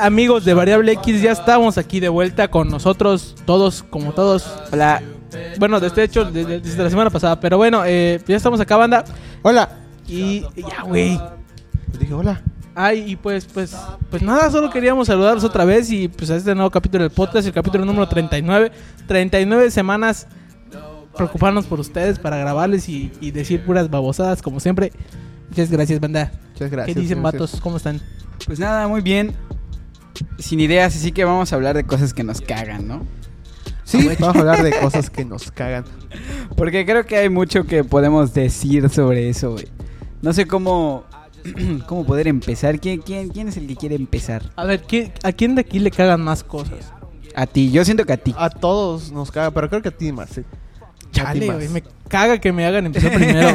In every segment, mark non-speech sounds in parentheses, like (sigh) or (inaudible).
amigos de Variable X? Ya estamos aquí de vuelta con nosotros, todos como todos. Hola. Bueno, desde hecho, de- de- desde la semana pasada. Pero bueno, eh, ya estamos acá, banda. Hola. Y y ya, güey. Dije hola. Ay, y pues, pues, pues nada, solo queríamos saludarlos otra vez y pues a este nuevo capítulo del podcast, el capítulo número 39. 39 semanas preocuparnos por ustedes para grabarles y, y decir puras babosadas como siempre. Muchas gracias, banda. Muchas gracias. ¿Qué dicen, gracias. vatos? ¿Cómo están? Pues nada, muy bien. Sin ideas, así que vamos a hablar de cosas que nos cagan, ¿no? Sí, vamos a hablar de (laughs) cosas que nos cagan. Porque creo que hay mucho que podemos decir sobre eso, güey. No sé cómo, (clears throat) cómo poder empezar. ¿Quién, quién, quién es el que quiere empezar? A ver, ¿quién- ¿a quién de aquí le cagan más cosas? A ti, yo siento que a ti. A todos nos caga, pero creo que a ti más, sí. Chale, güey, me caga que me hagan empezar primero.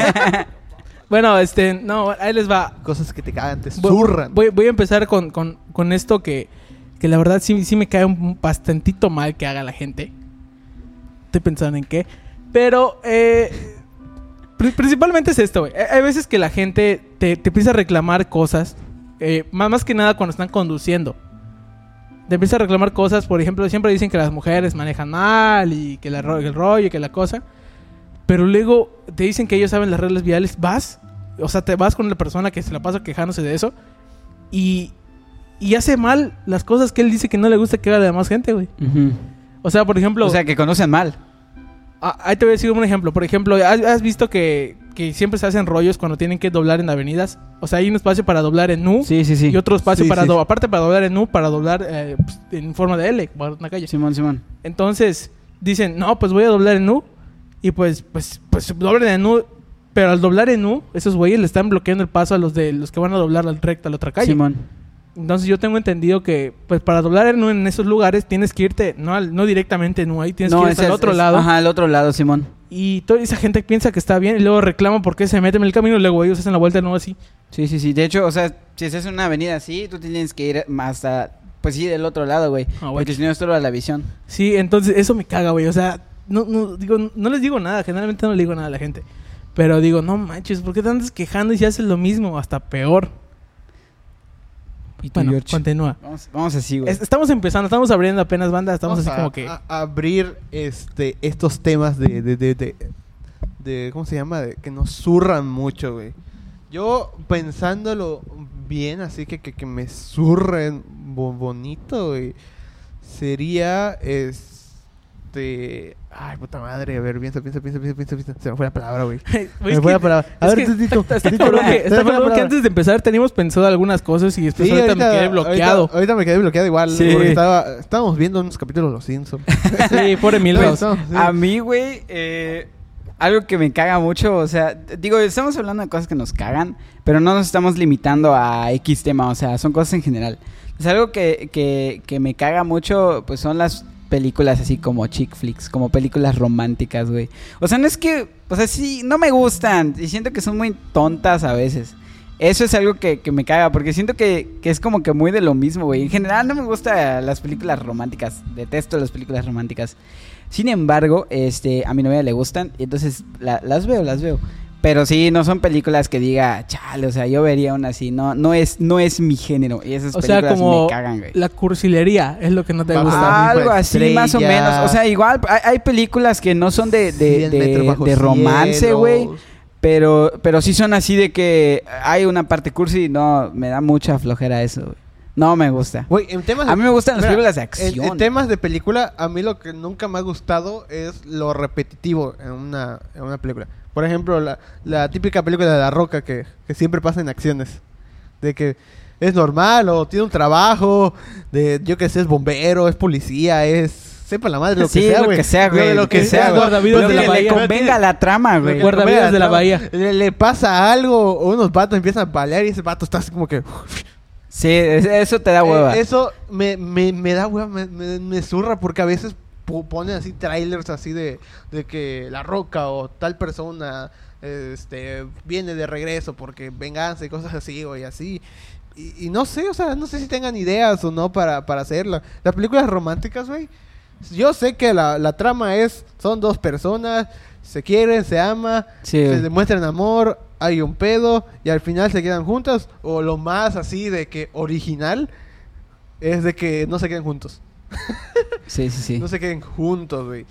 (laughs) bueno, este, no, ahí les va. Cosas que te cagan, te Voy- zurran. Voy, voy a empezar con, con- con esto que, que la verdad sí, sí me cae un bastantito mal que haga la gente. Estoy pensando en qué. Pero eh, pri- principalmente es esto, güey. Hay veces que la gente te, te empieza a reclamar cosas. eh, más, más que nada cuando están conduciendo. Te empieza a reclamar cosas. Por ejemplo, siempre dicen que las mujeres manejan mal y que la el rollo y que la cosa. Pero luego te dicen que ellos saben las reglas viales. Vas, o sea, te vas con la persona que se la pasa quejándose de eso. Y, y hace mal las cosas que él dice que no le gusta que haga la demás gente, güey. O sea, por ejemplo, O sea, que conocen mal. ah, ahí te voy a decir un ejemplo. Por ejemplo, ¿has, has visto que, que siempre se hacen rollos cuando tienen que doblar en avenidas? O sea, hay un espacio para doblar en U Sí, sí, sí. y otro espacio Sí, para sí. do- aparte para doblar en U para doblar eh, pues, en forma de L para una calle. Simón, Simón. Entonces dicen, no, pues voy a doblar en U. Y pues, pues, pues doblen en U. Pero al doblar en U, esos güeyes le están bloqueando el paso a los de los que van a doblar al recta a la otra calle. Simón. Entonces yo tengo entendido que, pues para doblar en esos lugares tienes que irte, no, al- no directamente en U, ahí tienes que irte al es- otro es- lado. Ajá, al otro lado, Simón. Y toda esa gente piensa que está bien y luego reclama por qué se meten en el camino y luego ellos hacen la vuelta de nuevo así. Sí, sí, sí. De hecho, o sea, si en una avenida así, tú tienes que ir más a... Pues sí, del otro lado, güey. Ah. Porque si no, a la visión. Sí, entonces eso me caga, güey. O sea, no, no, digo, no les digo nada, generalmente no le digo nada a la gente. Pero digo, no manches, ¿por qué te andas quejando y si haces lo mismo? Hasta peor. ¿Y tú, Bueno, George? continúa. Vamos, vamos así, güey. Es- estamos empezando, estamos abriendo apenas banda, estamos Vamos así a- como que... a- a abrir este estos temas de, de, de, de, de- ¿cómo se llama? De, que nos zurran mucho, güey. Yo pensándolo bien, así que que, que me zurren bo- bonito, güey. Sería este ay, puta madre, a ver, piensa, piensa, piensa, piensa, piensa, piensa. Se me fue la palabra, güey. Me fue la palabra. A ver, Tito, está- está cabrón que- está antes de empezar teníamos pensado algunas cosas y después Sí, ahorita, me quedé bloqueado. Ahorita, ahorita me quedé bloqueado igual. Sí. Porque estaba, estábamos viendo unos capítulos de Los Simpsons. (laughs) Sí, pobre Milhouse. No, sí. A mí, güey, eh, algo que me caga mucho, o sea, digo, estamos hablando de cosas que nos cagan, pero no nos estamos limitando a X tema, o sea, son cosas en general. Es algo que, que, que me caga mucho, pues son las películas así como chick flicks, como películas románticas, güey. O sea, no es que, o sea, sí, no me gustan y siento que son muy tontas a veces. Eso es algo que, que me caga, porque siento que, que es como que muy de lo mismo, güey. En general no me gustan las películas románticas, detesto las películas románticas. Sin embargo, este, a mi novia le gustan, y entonces la- las veo, las veo. Pero sí, no son películas que diga, chale, o sea, yo vería una así, no, no es, no es mi género. Y esas O sea, películas como me cagan, güey. la cursilería es lo que no te Vamos gusta. algo así, más o menos. O sea, igual hay, hay películas que no son de, de, de- de romance, güey. Pero, pero sí son así de que hay una parte cursi y no, me da mucha flojera eso, güey. No me gusta. Güey, en temas de- A mí me gustan las películas de En, acción. en temas de película, a mí lo que nunca me ha gustado es lo repetitivo en una, en una película. Por ejemplo, la, la típica película de La Roca que, que siempre pasa en acciones. De que es normal o tiene un trabajo, de yo que sé, es bombero, es policía, es... Sepa la madre lo sí, que sea, lo güey. que sea, güey. Lo, que sea, güey. que le bahía. convenga la trama, güey. Guardavidas de la bahía. Le, le pasa algo, o unos vatos empiezan a palear y ese vato está así como que... Sí, es- eso te da hueva. Eh, eso me, me, me da hueva, me, me, me zurra porque a veces ponen así trailers así de, de que La Roca o tal persona este viene de regreso porque venganza y cosas así, o y así. Y, y no sé, o sea, no sé si tengan ideas o no para, para hacerla. Las películas románticas, güey, Yo sé que la, la trama es, son dos personas, se quieren, se aman, Sí, se demuestran amor, hay un pedo y al final se quedan juntas. O lo más así de que original es de que no se queden juntos. (laughs) Sí, sí, sí. No se queden juntos, güey.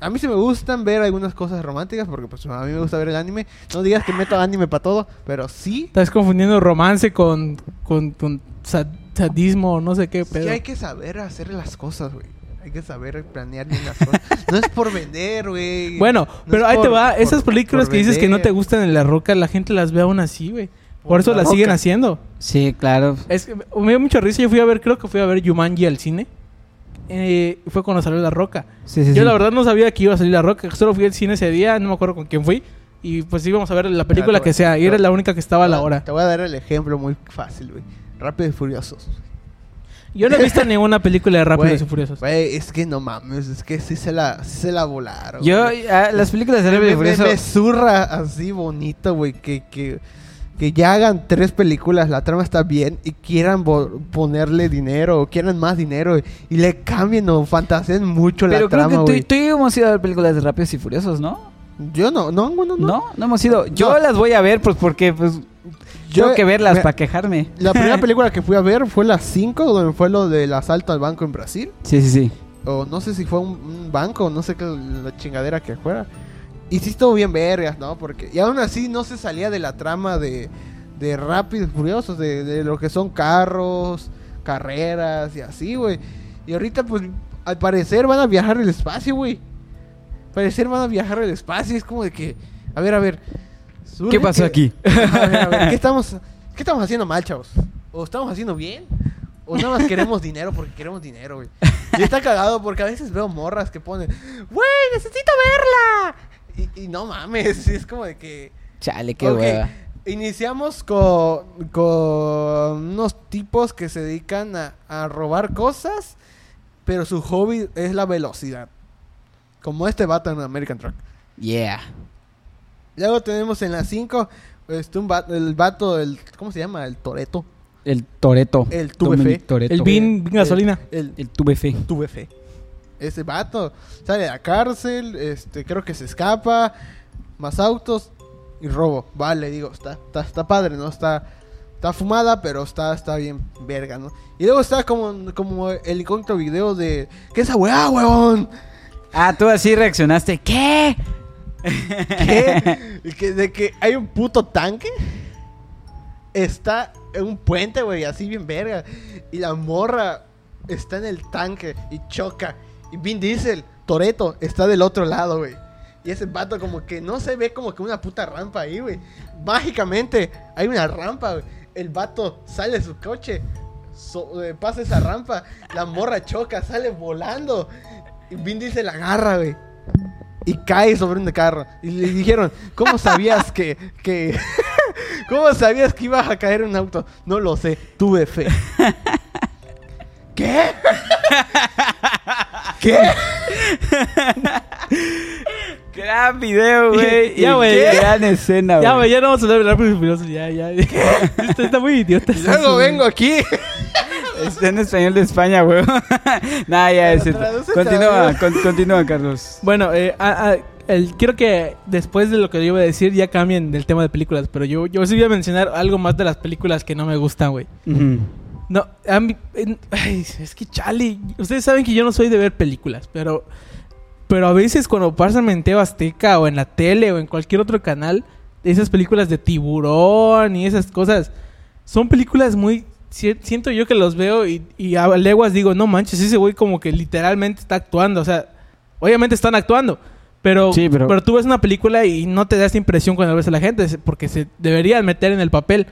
A mí sí me gustan ver algunas cosas románticas porque pues a mí me gusta ver el anime. No digas que meto anime para todo, pero sí. Estás confundiendo romance con, con, con sad- sadismo, no sé qué pedo. que hay que saber hacer las cosas, güey. Hay que saber planear bien las cosas. no es por vender, güey. Bueno, No pero ahí te va. por- Esas películas que dices que no te gustan en La Roca, la gente las ve aún así, güey. Por, Por eso La las siguen haciendo. Sí, claro. Es que me dio mucha risa. Yo fui a ver, creo que fui a ver Jumanji al cine. Eh, fue cuando salió La Roca. Sí, sí, Yo sí. la verdad no sabía que iba a salir La Roca. Solo fui al cine ese día, no me acuerdo con quién fui. Y pues íbamos a ver la película voy- que sea. Y era la única que estaba a la hora. Te voy a dar el ejemplo muy fácil, güey. Rápido y Furiosos. Yo no he visto (laughs) ninguna película de Rápidos y Furiosos. Güey, es que no mames, es que sí se la, sí se la volaron. Yo, ah, las películas de me, Rápido y me- Furioso... me zurra así bonito, güey, que, que, que ya hagan tres películas, la trama está bien y quieran ponerle dinero o quieran más dinero y, y le cambien o fantaseen mucho Pero la creo trama, que tú, y yo hemos ido a ver películas de Rápidos y Furiosos, ¿no? Yo no, no, bueno, no. No, no hemos ido. Yo No. las voy a ver pues porque pues Yo- tengo que verlas para quejarme. La primera (laughs) película que fui a ver fue la 5, donde fue lo del asalto al banco en Brasil. Sí, sí, sí. O no sé si fue un, un banco, no sé qué la chingadera que fuera. Y sí estuvo bien vergas, ¿no? Porque, y aún así no se salía de la trama de, de Rápidos y Furiosos, de, de lo que son carros, carreras y así, güey. Y ahorita, pues, al parecer van a viajar al espacio, güey. Al parecer van a viajar al espacio. Es como de que, a ver, a ver. ¿Qué pasó que- aquí? (laughs) A ver, a ver, ¿qué (laughs) estamos, ¿qué estamos haciendo mal, chavos? ¿O estamos haciendo bien? ¿O nada más queremos dinero porque queremos dinero, güey? Y está cagado porque a veces veo morras que ponen, güey, necesito verla. Y, y no mames, (laughs) es como de que... Chale, qué Ok, hueva. Iniciamos con, con unos tipos que se dedican a, a robar cosas, pero su hobby es la velocidad. Como este vato en American Truck. Yeah. Luego tenemos en la 5 este, un va- el vato, el, ¿cómo se llama? El Toreto. El Toreto. El tuve fe. Toreto. El Vin gasolina. El, El tuve fe. tuve fe. Ese vato sale de la cárcel, este, creo que se escapa, más autos y robo. Vale, digo, está, está, está padre, ¿no? Está, está fumada, pero está, está bien verga, ¿no? Y luego está como, como el incógnito video de, ¿qué es esa weá, weón? Ah, tú así reaccionaste. ¿Qué? (laughs) ¿Qué? De que hay un puto tanque. Está en un puente, güey, así bien verga. Y la morra está en el tanque y choca. Y Vin Diesel, Toreto, está del otro lado, güey. Y ese vato como que no se ve como que una puta rampa ahí, güey. Mágicamente hay una rampa, güey. El vato sale de su coche, so- eh, pasa esa rampa, la morra choca, sale volando. Y Vin Diesel la agarra, güey y cae sobre un carro. Y le dijeron, ¿cómo sabías que, que (laughs) ¿Cómo sabías que ibas a caer en un auto? No lo sé, tuve fe. (laughs) ¿Qué? (laughs) ¿Qué? (laughs) Gran video, güey. Ya, güey. Gran escena, güey. Ya, güey, ya no vamos a hablar de. Ya, ya. (laughs) Está, está muy idiota. Y luego vengo aquí. (laughs) Está en español de España, güey. nah, ya es cierto. Continúa, con- continúa, Carlos. Bueno, eh, a- a- el- quiero que después de lo que yo iba a decir ya cambien del tema de películas. Pero yo, yo sí voy a mencionar algo más de las películas que no me gustan, güey. Ujú. No, a mí, ay, es que chale, ustedes saben que yo no soy de ver películas, pero pero a veces cuando pasan en Teo Azteca o en la tele o en cualquier otro canal, esas películas de tiburón y esas cosas, son películas muy si- siento yo que los veo y, y a leguas digo, no manches, ese güey como que literalmente está actuando, o sea, obviamente están actuando, pero, Sí, pero- pero tú ves una película y no te da esa impresión cuando ves a la gente, porque se deberían meter en el papel.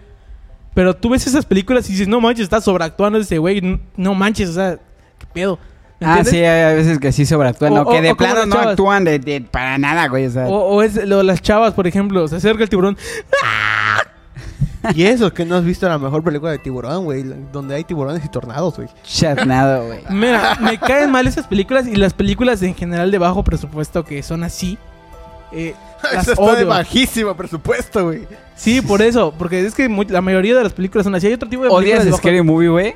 Pero tú ves esas películas y dices, no manches, está sobreactuando ese güey. No manches, o sea, ¿qué pedo? ¿Me Ah, sí, hay a veces que sí sobreactúan. O- que de plano no chavas. actúan de, de- para nada, güey. O sea, O, o es lo de las chavas, por ejemplo, se acerca el tiburón. (laughs) Y eso, que no has visto la mejor película de tiburón, güey. Donde hay tiburones y tornados, güey. charnado, güey. Mira, me caen mal esas películas y las películas en general de bajo presupuesto que son así. Eh, (laughs) las Eso está de bajísimo presupuesto, güey. Sí, por eso, porque es que la mayoría de las películas son así. Hay otro tipo de películas ¿Odias de Scary Movie, güey?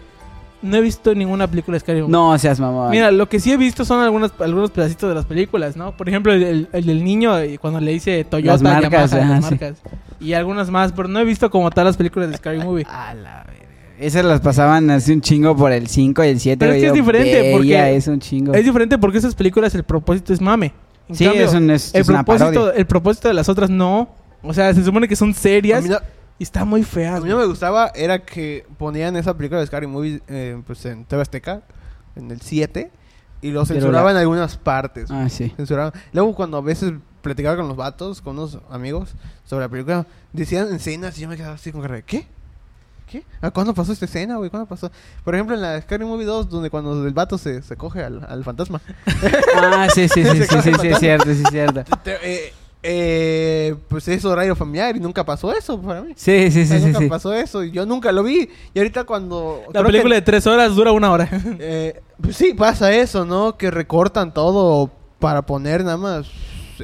no he visto ninguna película de Scary Movie. No seas mamón. Mira, lo que sí he visto son algunos, algunos pedacitos de las películas, ¿no? Por ejemplo, el, el- el del niño eh, cuando le dice Toyota, Las marcas, Yamaha, ajá, las sí. marcas. Y algunas más, pero no he visto como tal las películas de Scary Movie. (laughs) A la verga. Esas las pasaban así un chingo por el 5 y el 7. Pero es que es diferente, porque es un chingo. Es diferente porque esas películas el propósito es mame. En Sí, cambio, es, un, es, el es una propósito, parodia. el propósito de las otras no. O sea, se supone que son A serias no, y está muy a feas. mí no me gustaba era que ponían esa película de Scary Movie eh, pues en TV Azteca, en el 7, y lo censuraban la- en algunas partes. Ah, sí. Censuraban. Luego cuando a veces platicaba con los vatos, con unos amigos, sobre la película, decían escenas y yo me quedaba así con cara de, ¿qué? ¿Qué? ¿A cuándo pasó esta escena, güey? ¿Cuándo pasó? Por ejemplo, en la Scary Movie 2, donde cuando el vato se, se coge al, al fantasma. (laughs) Ah, sí, sí, (laughs) sí, sí, sí, sí, es cierto, sí, es cierto. Te- eh, eh, pues es horario familiar y nunca pasó eso para mí. Sí, sí, O sea, sí, sí, nunca sí. pasó eso y yo nunca lo vi. Y ahorita cuando... La película que- de tres horas dura una hora. (laughs) eh, pues sí, pasa eso, ¿no? Que recortan todo para poner nada más...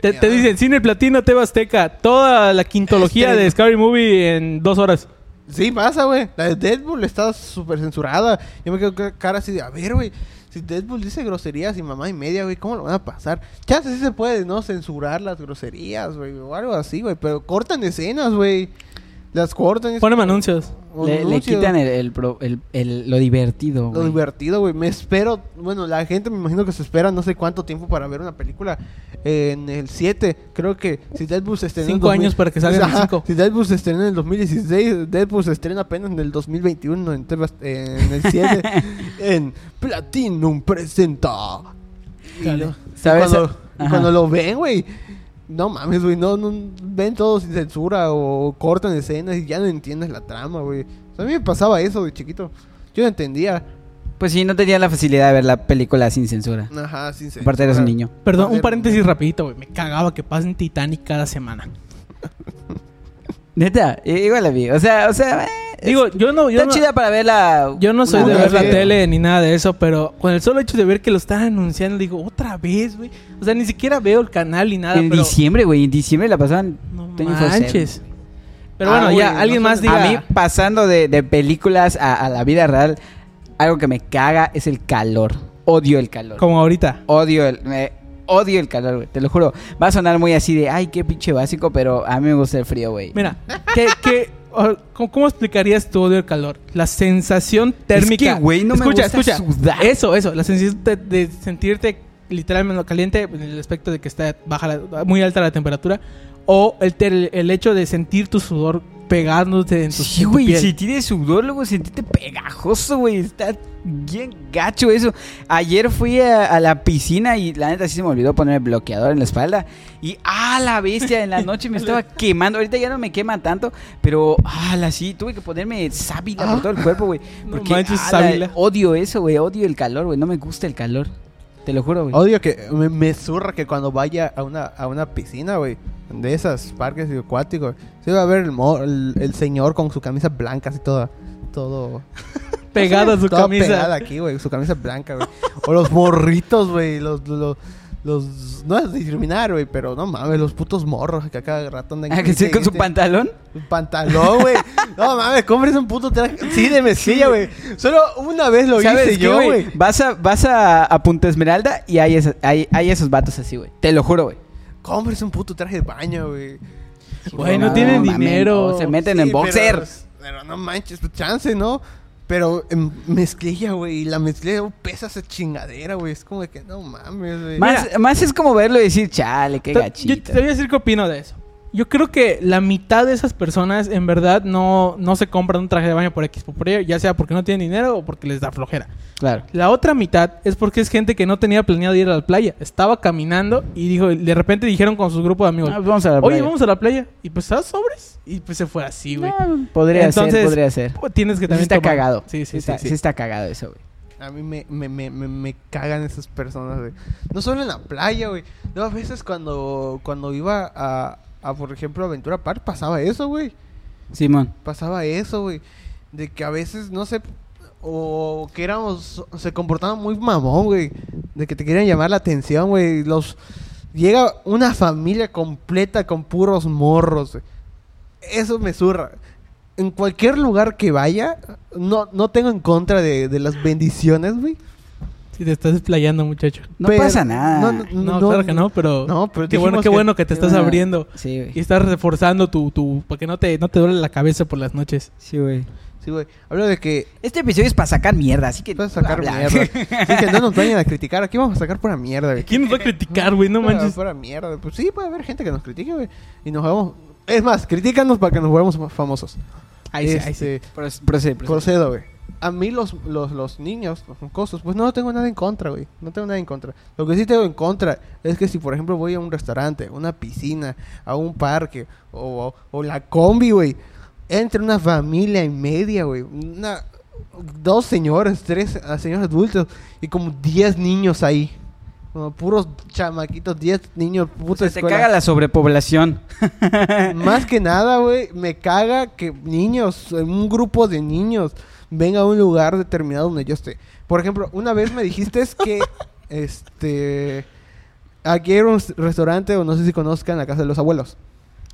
te, te dicen Cine Platino, TV Azteca, toda la quintología Estreno. de Scary Movie en dos horas. Sí, pasa, güey. La de Deadpool está súper censurada. Yo me quedo cara así de, a ver, güey. Si Deadpool dice groserías y mamá y media, güey, ¿cómo lo van a pasar? Chance sí se puede, ¿no? Censurar las groserías, güey, o algo así, güey. Pero cortan escenas, güey. Las cortan. es Ponen anuncios. Le, quitan el, el, pro- el- el- lo divertido, Lo güey. divertido, güey. Me espero. Bueno, la gente me imagino que se espera no sé cuánto tiempo para ver una película. Eh, en el 7, creo que si Deadpool se estrena. en Cinco 2000 años para que salga en el Ajá, cinco. Si Deadpool se estrena en el 2016, Deadpool se estrena apenas en el 2021. En, eh, en el 7. (laughs) en Platinum presenta. Y. Cuando, y Ajá. cuando lo ven, güey. No mames, güey. No, no, ven todo sin censura o cortan escenas y ya no entiendes la trama, güey. O sea, a mí me pasaba eso de chiquito. Yo no entendía. Pues sí, no tenía la facilidad de ver la película sin censura. Ajá, sin censura. Aparte eres un niño. Perdón, un paréntesis rapidito, güey. Me cagaba que pasen Titanic cada semana. (laughs) Neta, igual la vi. O sea, o sea, eh, Digo, yo no, yo está no, chida para verla. yo no soy de ver la tele ni nada de eso, pero con el solo hecho de ver que lo están anunciando, digo, otra vez, güey. O sea, ni siquiera veo el canal ni nada, En pero... diciembre, güey. En diciembre la pasaban. No 24/7. manches. Pero Ah, bueno, güey, ya, alguien más diga... A mí, pasando de, de películas a, a la vida real, algo que me caga es el calor. Odio el calor. Como ahorita. Odio el. me- odio el calor, güey. Te lo juro. Va a sonar muy así de, ay, qué pinche básico, pero a mí me gusta el frío, güey. Mira, ¿qué, qué, o- ¿cómo, explicarías tu odio al calor? La sensación térmica. que, güey, no me escucha, gusta escucha. sudar. Eso, eso. La sensación de, de sentirte literalmente caliente en el aspecto de que está baja la- muy alta la temperatura. O el, ter- el hecho de sentir tu sudor pegándote en tu, Sí, güey, si tienes sudor, luego sentirte pegajoso, güey. Está bien gacho eso. Ayer fui a, a la piscina y la neta sí se me olvidó poner el bloqueador en la espalda. Y a la bestia, en la noche me (laughs) estaba quemando. Ahorita ya no me quema tanto, pero a la sí, tuve que ponerme sábila por todo el cuerpo, güey. No Porque manches, ala, sábila. odio eso, güey. Odio el calor, güey. No me gusta el calor. Te lo juro, güey. Odio que me, me zurra que cuando vaya a una, a una piscina, güey, de esas parques acuáticos, se va a ver el, mo- el, el señor con su camisa blanca, así toda, todo... Pegado a su toda camisa. pegada aquí, güey, su camisa blanca, güey. O los morritos, güey, los... los los- no es discriminar, güey, pero no mames, los putos morros que a cada rato andan Ah, que sí, con su pantalón. Un pantalón, güey. No mames, compres un puto traje. Sí, de mezclilla, güey. Solo una vez lo ¿Sabes hice qué, yo, güey? Vas a, vas a, a Punta Esmeralda y hay, esa- hay, hay esos vatos así, güey. Te lo juro, güey. Compres un puto traje de baño, güey. Güey, no tienen dinero. se meten Sí, en boxer. Pero, pero no manches, pues, chance, ¿no? Pero en mezclilla, güey. Y la mezclilla oh, pesa esa chingadera, güey. Es como de que no mames, güey. Más, más es como verlo y decir, chale, qué Te- Yo gachito. te voy a decir qué opino de eso. Yo creo que la mitad de esas personas en verdad no, no se compran un traje de baño por X o por Y, ya sea porque no tienen dinero o porque les da flojera. Claro. La otra mitad es porque es gente que no tenía planeado ir a la playa. Estaba caminando y dijo, de repente dijeron con su grupo de amigos, Ah, pues vamos a la oye, playa. vamos a la playa. Y pues, ¿sabes sobres? Y pues se fue así, güey. No, podría Entonces, ser, podría ser. Pues, Tienes que Sí también está tomar- cagado. Sí, sí, sí. está, sí. sí está cagado eso, güey. A mí me, me, me, me, me cagan esas personas, güey. No solo en la playa, güey. No, a veces cuando, cuando iba a, a, por ejemplo, Aventura Park, pasaba eso, güey. Simón. Pasaba eso, güey. De que a veces, no sé, o que éramos, se comportaban muy mamón, güey. De que te querían llamar la atención, güey. Los, llega una familia completa con puros morros, güey. Eso me zurra. en cualquier lugar que vaya, no, no tengo en contra de, de las bendiciones, güey. Si te estás desplayando, muchacho. No Pero- pasa nada. no, No, claro que no, pero... No, pero qué bueno, qué que- bueno que te estás abriendo. Sí, Y güey. estás reforzando tu... tu para que no te, no te duele la cabeza por las noches. Sí, güey. Sí, güey. Hablo de que Este episodio es para sacar mierda, así que... puedes sacar habla. mierda. (laughs) Así que no nos vayan a criticar. Aquí vamos a sacar pura mierda, güey. ¿Quién nos va a criticar, güey? No manches. Pura mierda. Pues sí, puede haber gente que nos critique, güey. Y nos hagamos... Es más, critícanos para que nos volvamos más famosos. Ahí sí, ahí sí. Este, Proce- Procede, procede. Procedo, güey. A mí los, los, los niños, los mocosos, pues no tengo nada en contra, güey. No tengo nada en contra. Lo que sí tengo en contra es que si, por ejemplo, voy a un restaurante, una piscina, a un parque, o, o la combi, güey, entre una familia y media, güey. Una, dos señores, tres señores adultos y como diez niños ahí. Como puros chamaquitos, diez niños, O puta sea, te escuela. caga la sobrepoblación. Más que (laughs) nada, güey, me caga que niños, un grupo de niños, venga a un lugar determinado donde yo esté. Por ejemplo, una vez me dijiste que, (laughs) este, aquí era un restaurante, o no sé si conozcan, la casa de los abuelos.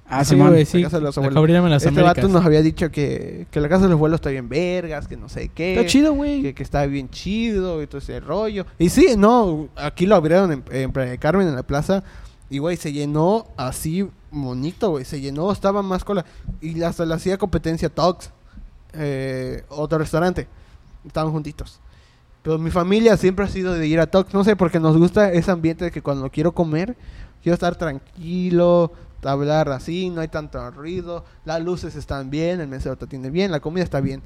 Ah, sí, güey, sí. La casa de los La abuelos. Las este Américas. vato nos había dicho que, que la casa de los abuelos está bien vergas, que no sé qué. Está chido, güey. Que, que está bien chido y todo ese rollo. Y sí, no, aquí lo abrieron en, en Playa Carmen, en la plaza. Y, güey, se llenó así bonito, güey. Se llenó, estaba más cola. Y hasta le hacía competencia Talks, eh, otro restaurante. Estaban juntitos. Pero mi familia siempre ha sido de ir a Talks. No sé, porque nos gusta ese ambiente de que cuando quiero comer, quiero estar tranquilo, hablar así, no hay tanto ruido. Las luces están bien, el mesero te atiende bien, la comida está bien.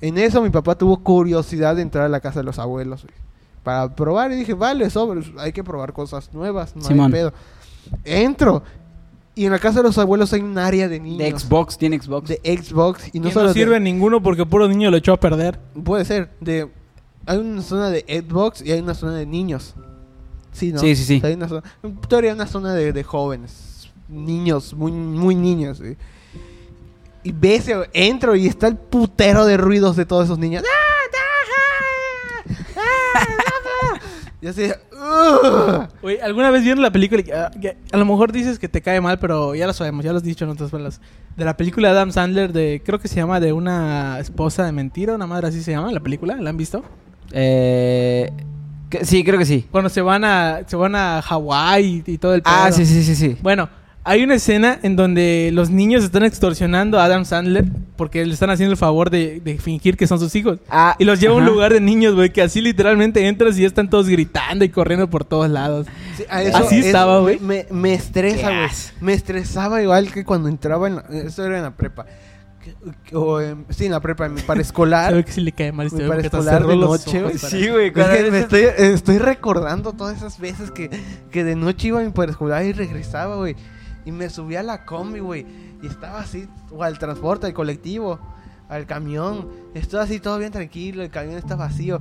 En eso mi papá tuvo curiosidad de entrar a la casa de los abuelos, güey, Para probar y dije, vale, sobre, hay que probar cosas nuevas, no Simón. hay pedo. Entro. Y en la casa de los abuelos hay un área de niños. De Xbox, tiene Xbox. De Xbox. Y no solo no de- sirve ninguno porque puro niño lo echó a perder. Puede ser. De, hay una zona de Xbox y hay una zona de niños. Sí, ¿no? Sí, sí, sí. O sea, hay una zona, en teoría una zona de, de jóvenes. Niños, muy, muy niños. Y ves, entro y está el putero de ruidos de todos esos niños. ¡Ah, ah, ah, ah, ah! Y así. Oye, ¿alguna vez vieron la película? que, ah, que a lo mejor dices que te cae mal, pero ya lo sabemos, ya lo has dicho en otras palabras. De la película de Adam Sandler, de creo que se llama De una esposa de mentira, una madre así se llama, la película, ¿la han visto? Eh, que- sí, creo que sí. Cuando se van a se van a Hawái y, y todo el Ah, pedo. sí, sí, sí, sí. Bueno, hay una escena en donde los niños están extorsionando a Adam Sandler porque le están haciendo el favor de, de fingir que son sus hijos. Ah, Y los lleva a un lugar de niños, güey, que así literalmente entras y están todos gritando y corriendo por todos lados. Sí, a Así es- estaba, güey. Me, me estresa, güey. Me estresaba igual que cuando entraba en la... Eso era en la prepa. O en- sí, en la prepa, en mi (laughs) paraescolar. Sabe que sí le cae mal este paraescolar de noche, ojos güey. Sí, güey. Es que me estoy, estoy recordando todas esas veces que, que de noche iba a mi paraescolar y regresaba, güey. Y me subía a la combi, güey. Y estaba así, o al transporte, al colectivo, al camión. Estaba así todo bien tranquilo, el camión está vacío.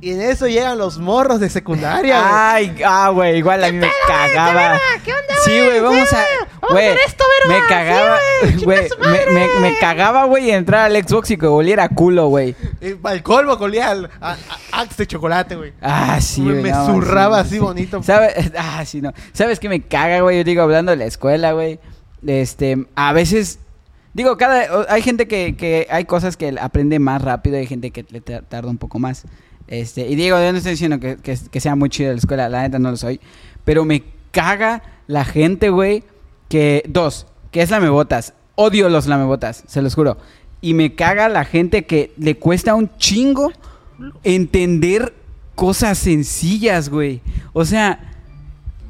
Y en eso llegan los morros de secundaria, güey. Ay, ah, güey, igual a mí me cagaba. ¿Qué onda, Sí, güey, vamos a. Vamos a esto, me cagaba, güey, (laughs) me, me, madre. me cagaba, güey, entrar al Xbox y que oliera culo, güey. Y para el colmo colía al Axe de chocolate, güey. Ah, sí, me güey, me no, zurraba sí, así sí. bonito. ¿Sabes? (laughs) Ah, sí, no. ¿Sabes qué me caga, güey? Yo digo, hablando de la escuela, güey. Este, a veces. Digo, cada. Hay gente que, que. Hay cosas que aprende más rápido, hay gente que le ta- tarda un poco más. Este, y digo, yo no estoy diciendo que, que, que sea muy chido la escuela, la neta no lo soy. Pero me caga la gente, güey. Que. Dos, que es lamebotas. Odio los lamebotas, se los juro. Y me caga la gente que le cuesta un chingo entender cosas sencillas, güey. O sea,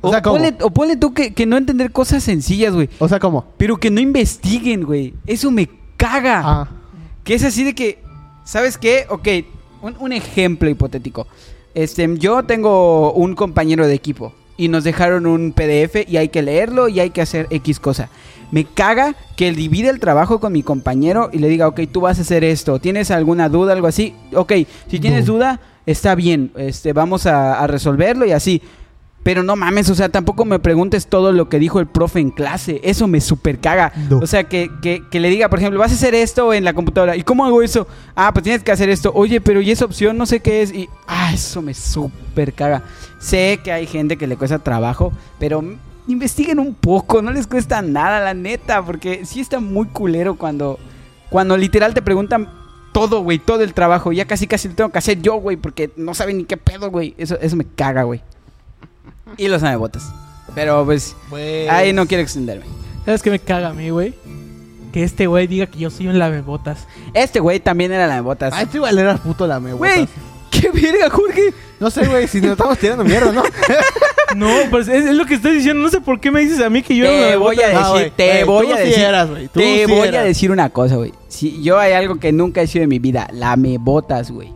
O o, sea, ¿cómo? ponle, o ponle tú que, que no entender cosas sencillas, güey. O sea, ¿cómo? Pero que no investiguen, güey. Eso me caga. Ah. Que es así de que, ¿sabes qué? Ok, un, un ejemplo hipotético. Este, yo tengo un compañero de equipo y nos dejaron un PDF y hay que leerlo y hay que hacer X cosa. Me caga que él divide el trabajo con mi compañero y le diga, ok, tú vas a hacer esto. ¿Tienes alguna duda, algo así? Ok, si tienes duda, está bien. Este, vamos a, a resolverlo y así. Pero no mames, o sea, tampoco me preguntes todo lo que dijo el profe en clase. Eso me super caga. No. O sea, que, que, que le diga, por ejemplo, vas a hacer esto en la computadora. ¿Y cómo hago eso? Ah, pues tienes que hacer esto. Oye, pero ¿y esa opción? No sé qué es. Y, ah, eso me super caga. Sé que hay gente que le cuesta trabajo, pero investiguen un poco. No les cuesta nada, la neta. Porque sí está muy culero cuando, Cuando literal te preguntan todo, güey, todo el trabajo. Ya casi casi lo tengo que hacer yo, güey, porque no saben ni qué pedo, güey. Eso, eso me caga, güey. Y los botas. Pero pues, Pues- ahí no quiero extenderme. ¿Sabes qué me caga a mí, güey? Que este güey diga que yo soy un lamebotas. Este güey también era lamebotas. Ay, tú igual eras puto la Güey, qué verga, Jorge. No sé, güey, si nos estamos tirando mierda, ¿no? (laughs) No, pues es, es lo que estoy diciendo. No sé por qué me dices a mí que yo era Te voy a lamebotas. Ah, decir, güey, te güey, voy tú a sí decir. eras, te sí voy a decir una cosa, güey. Si yo hay algo que nunca he sido en mi vida, lamebotas, güey.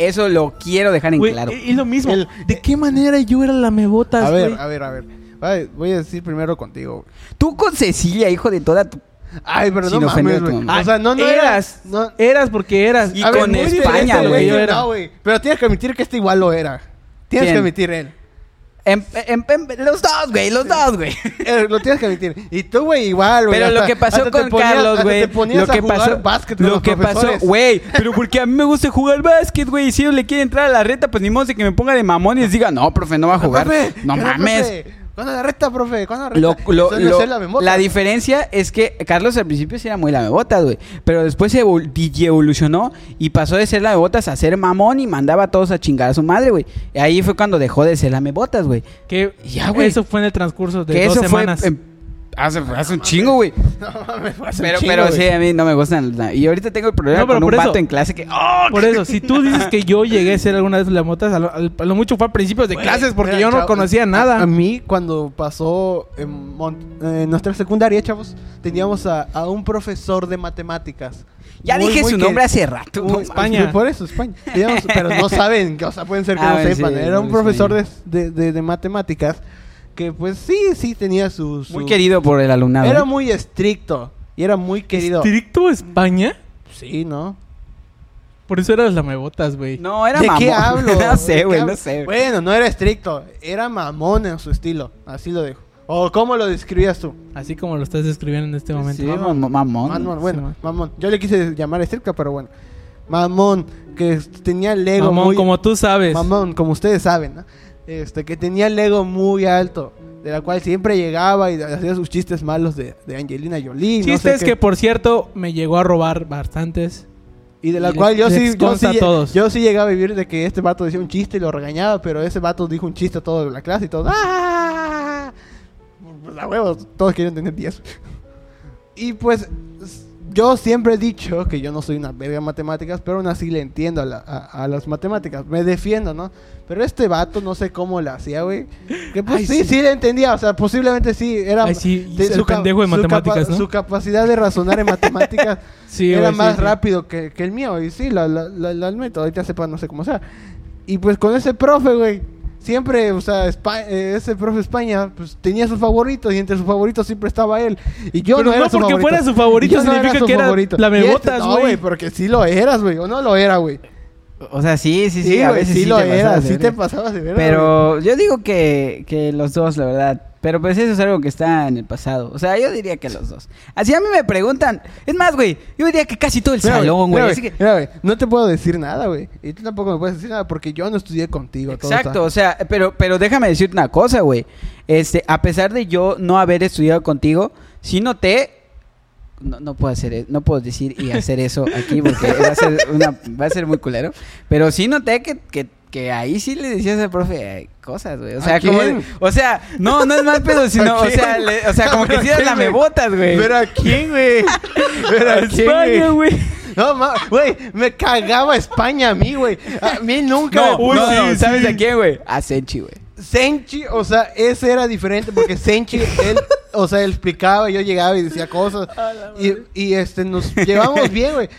Eso lo quiero dejar en Güey, claro. y, y lo mismo. El- ¿De qué manera yo era lamebotas, A ver, güey? a ver, a ver. Ay, voy a decir primero contigo. Tú con Cecilia, hijo de toda tu... Ay, pero Sin no ofender mames, a tu güey. mamá. O sea, no, no eras. eras. No, Eras porque eras. Y A ver, con muy España, güey. que yo era. No, güey. Pero tienes que admitir que este igual lo era. Tienes ¿Quién? que admitir él. En- en- en- los dos, güey, los dos, güey. (laughs) Eh, lo tienes que admitir. Y tú, güey, igual, güey. Pero lo que pasó con ponías- Carlos, güey. Lo que pasó, básquet con lo los que pasó, güey. (laughs) Pero porque a mí me gusta jugar básquet, güey. Y si ellos le quieren entrar a la reta, pues ni modo de que me ponga de mamón y les diga, no, profe, no va a jugar. Profe, no ¿qué onda, mames. profe? ¿Cuándo la reta, profe? ¿Cuándo la reta? Lo, lo- lo- la memota. la diferencia es que Carlos al principio sí era muy lamebotas, güey. Pero después se evol- evolucionó y pasó de ser lamebotas a ser mamón y mandaba a todos a chingar a su madre, güey. Y ahí fue cuando dejó de ser lamebotas, güey. Que Ya, güey. Eso fue en el transcurso de Que dos eso fue hace, hace un chingo, güey. No mames, un Pero, chingo, pero sí, a mí no me gustan. Y ahorita tengo el problema No, pero con un por eso- vato en clase que... ¡Oh! Por eso, si tú dices que yo llegué a ser alguna vez lamotas, a lo, al- a lo mucho fue a principios de Güey, clases porque mira, yo no chavo, conocía nada. A, a mí, cuando pasó en, en nuestra secundaria, chavos, teníamos a, a un profesor de matemáticas. Ya Muy, dije muy su que- nombre hace rato. Muy- no España. Por eso, España. Teníamos- pero no saben, o sea, pueden ser que (laughs) Ah, no sepan. sí, Era un profesor de, de, de- de matemáticas que, pues sí, sí tenía su. su- Muy querido por el alumnado. Era ¿eh? muy estricto y era muy querido. ¿Estricto España? Sí, ¿no? Por eso eras lamebotas, güey. No, era ¿De mamón. qué hablo? (laughs) no sé, ¿De qué güey, no sé. Bueno, no era estricto. Era mamón en su estilo. Así lo dejo. ¿O cómo lo describías tú? Así como lo estás describiendo en este momento. Sí, Mamón. mamón. mamón. Bueno, Sí, mamón. Yo le quise llamar estricto, pero bueno. Mamón, que tenía el ego Mamón, muy... como tú sabes. Mamón, como ustedes saben, ¿no? Este, que tenía el ego muy alto. De la cual siempre llegaba y hacía sus chistes malos de, de Angelina Jolie. no sé Chistes que, por cierto, me llegó a robar bastantes. Y de la y cual yo les sí, yo sí, todos. yo sí llegaba a vivir de que este vato decía un chiste y lo regañaba, pero ese vato dijo un chiste a toda la clase y todos ¡Ah! Pues a huevos, todos querían tener 10. (laughs) Y pues yo siempre he dicho que yo no soy una verga en matemáticas, pero aún así le entiendo a, la- a- a las matemáticas. Me defiendo, ¿no? Pero este vato no sé cómo lo hacía, güey. Que pues Ay, sí, sí. sí, le entendía. O sea, posiblemente sí. Era Ay, sí, de- ca- pendejo de su capa- matemáticas, ¿no? Su capacidad de razonar en matemáticas (laughs) Sí, era güey, más rápido que, que el mío. Y sí, la, la, la, la admito. Ahorita sepa, no sé cómo sea. Y pues con ese profe, güey. Siempre, o sea, Espa- eh, ese profe España, pues tenía sus favoritos y entre sus favoritos siempre estaba él. Y yo Pero no era no su porque favorito. fuera su (laughs) favorito no significa su que era favorito. lamebotas, Y este- No, güey. güey, porque sí lo eras, güey. O no lo era, güey. O sea, sí, sí, sí. Sí, a güey, veces sí, sí, lo te pasabas eras. de Sí te pasabas de verdad. Pero yo digo que, que los dos, la verdad. Pero pues eso es algo que está en el pasado. O sea, yo diría que los dos. Así a mí me preguntan. Es más, güey, yo diría que casi todo el Mira, salón, güey. mira, Así que... mira, güey, no te puedo decir nada, güey. Y tú tampoco me puedes decir nada porque yo no estudié contigo. Exacto, o sea, pero, pero déjame decirte una cosa, güey. Este, a pesar de yo no haber estudiado contigo, sí noté. No, no puedo hacer, e- no puedo decir y hacer eso aquí porque va a ser una, va a ser muy culero. Pero sí noté que, que, que ahí sí le decías al profe cosas, güey. O ¿A sea, como, quién? o sea, no, no es mal pedo, (laughs) sino, ¿A o sea, le- o sea, como que (laughs) ¿Pero sí a eras quién, güey? lamebotas, güey. ¿Pero a quién, güey? (laughs) ¿Pero a quién, España, güey. No, güey, me cagaba España a mí, güey. A mí nunca. No, Uy, no, sí, no, ¿sabes sí. a quién, güey? A Senchi, güey. Senchi, o sea, ese era diferente porque Senchi, él, o sea, él explicaba, yo llegaba y decía cosas. Y, y este, nos llevamos bien, güey.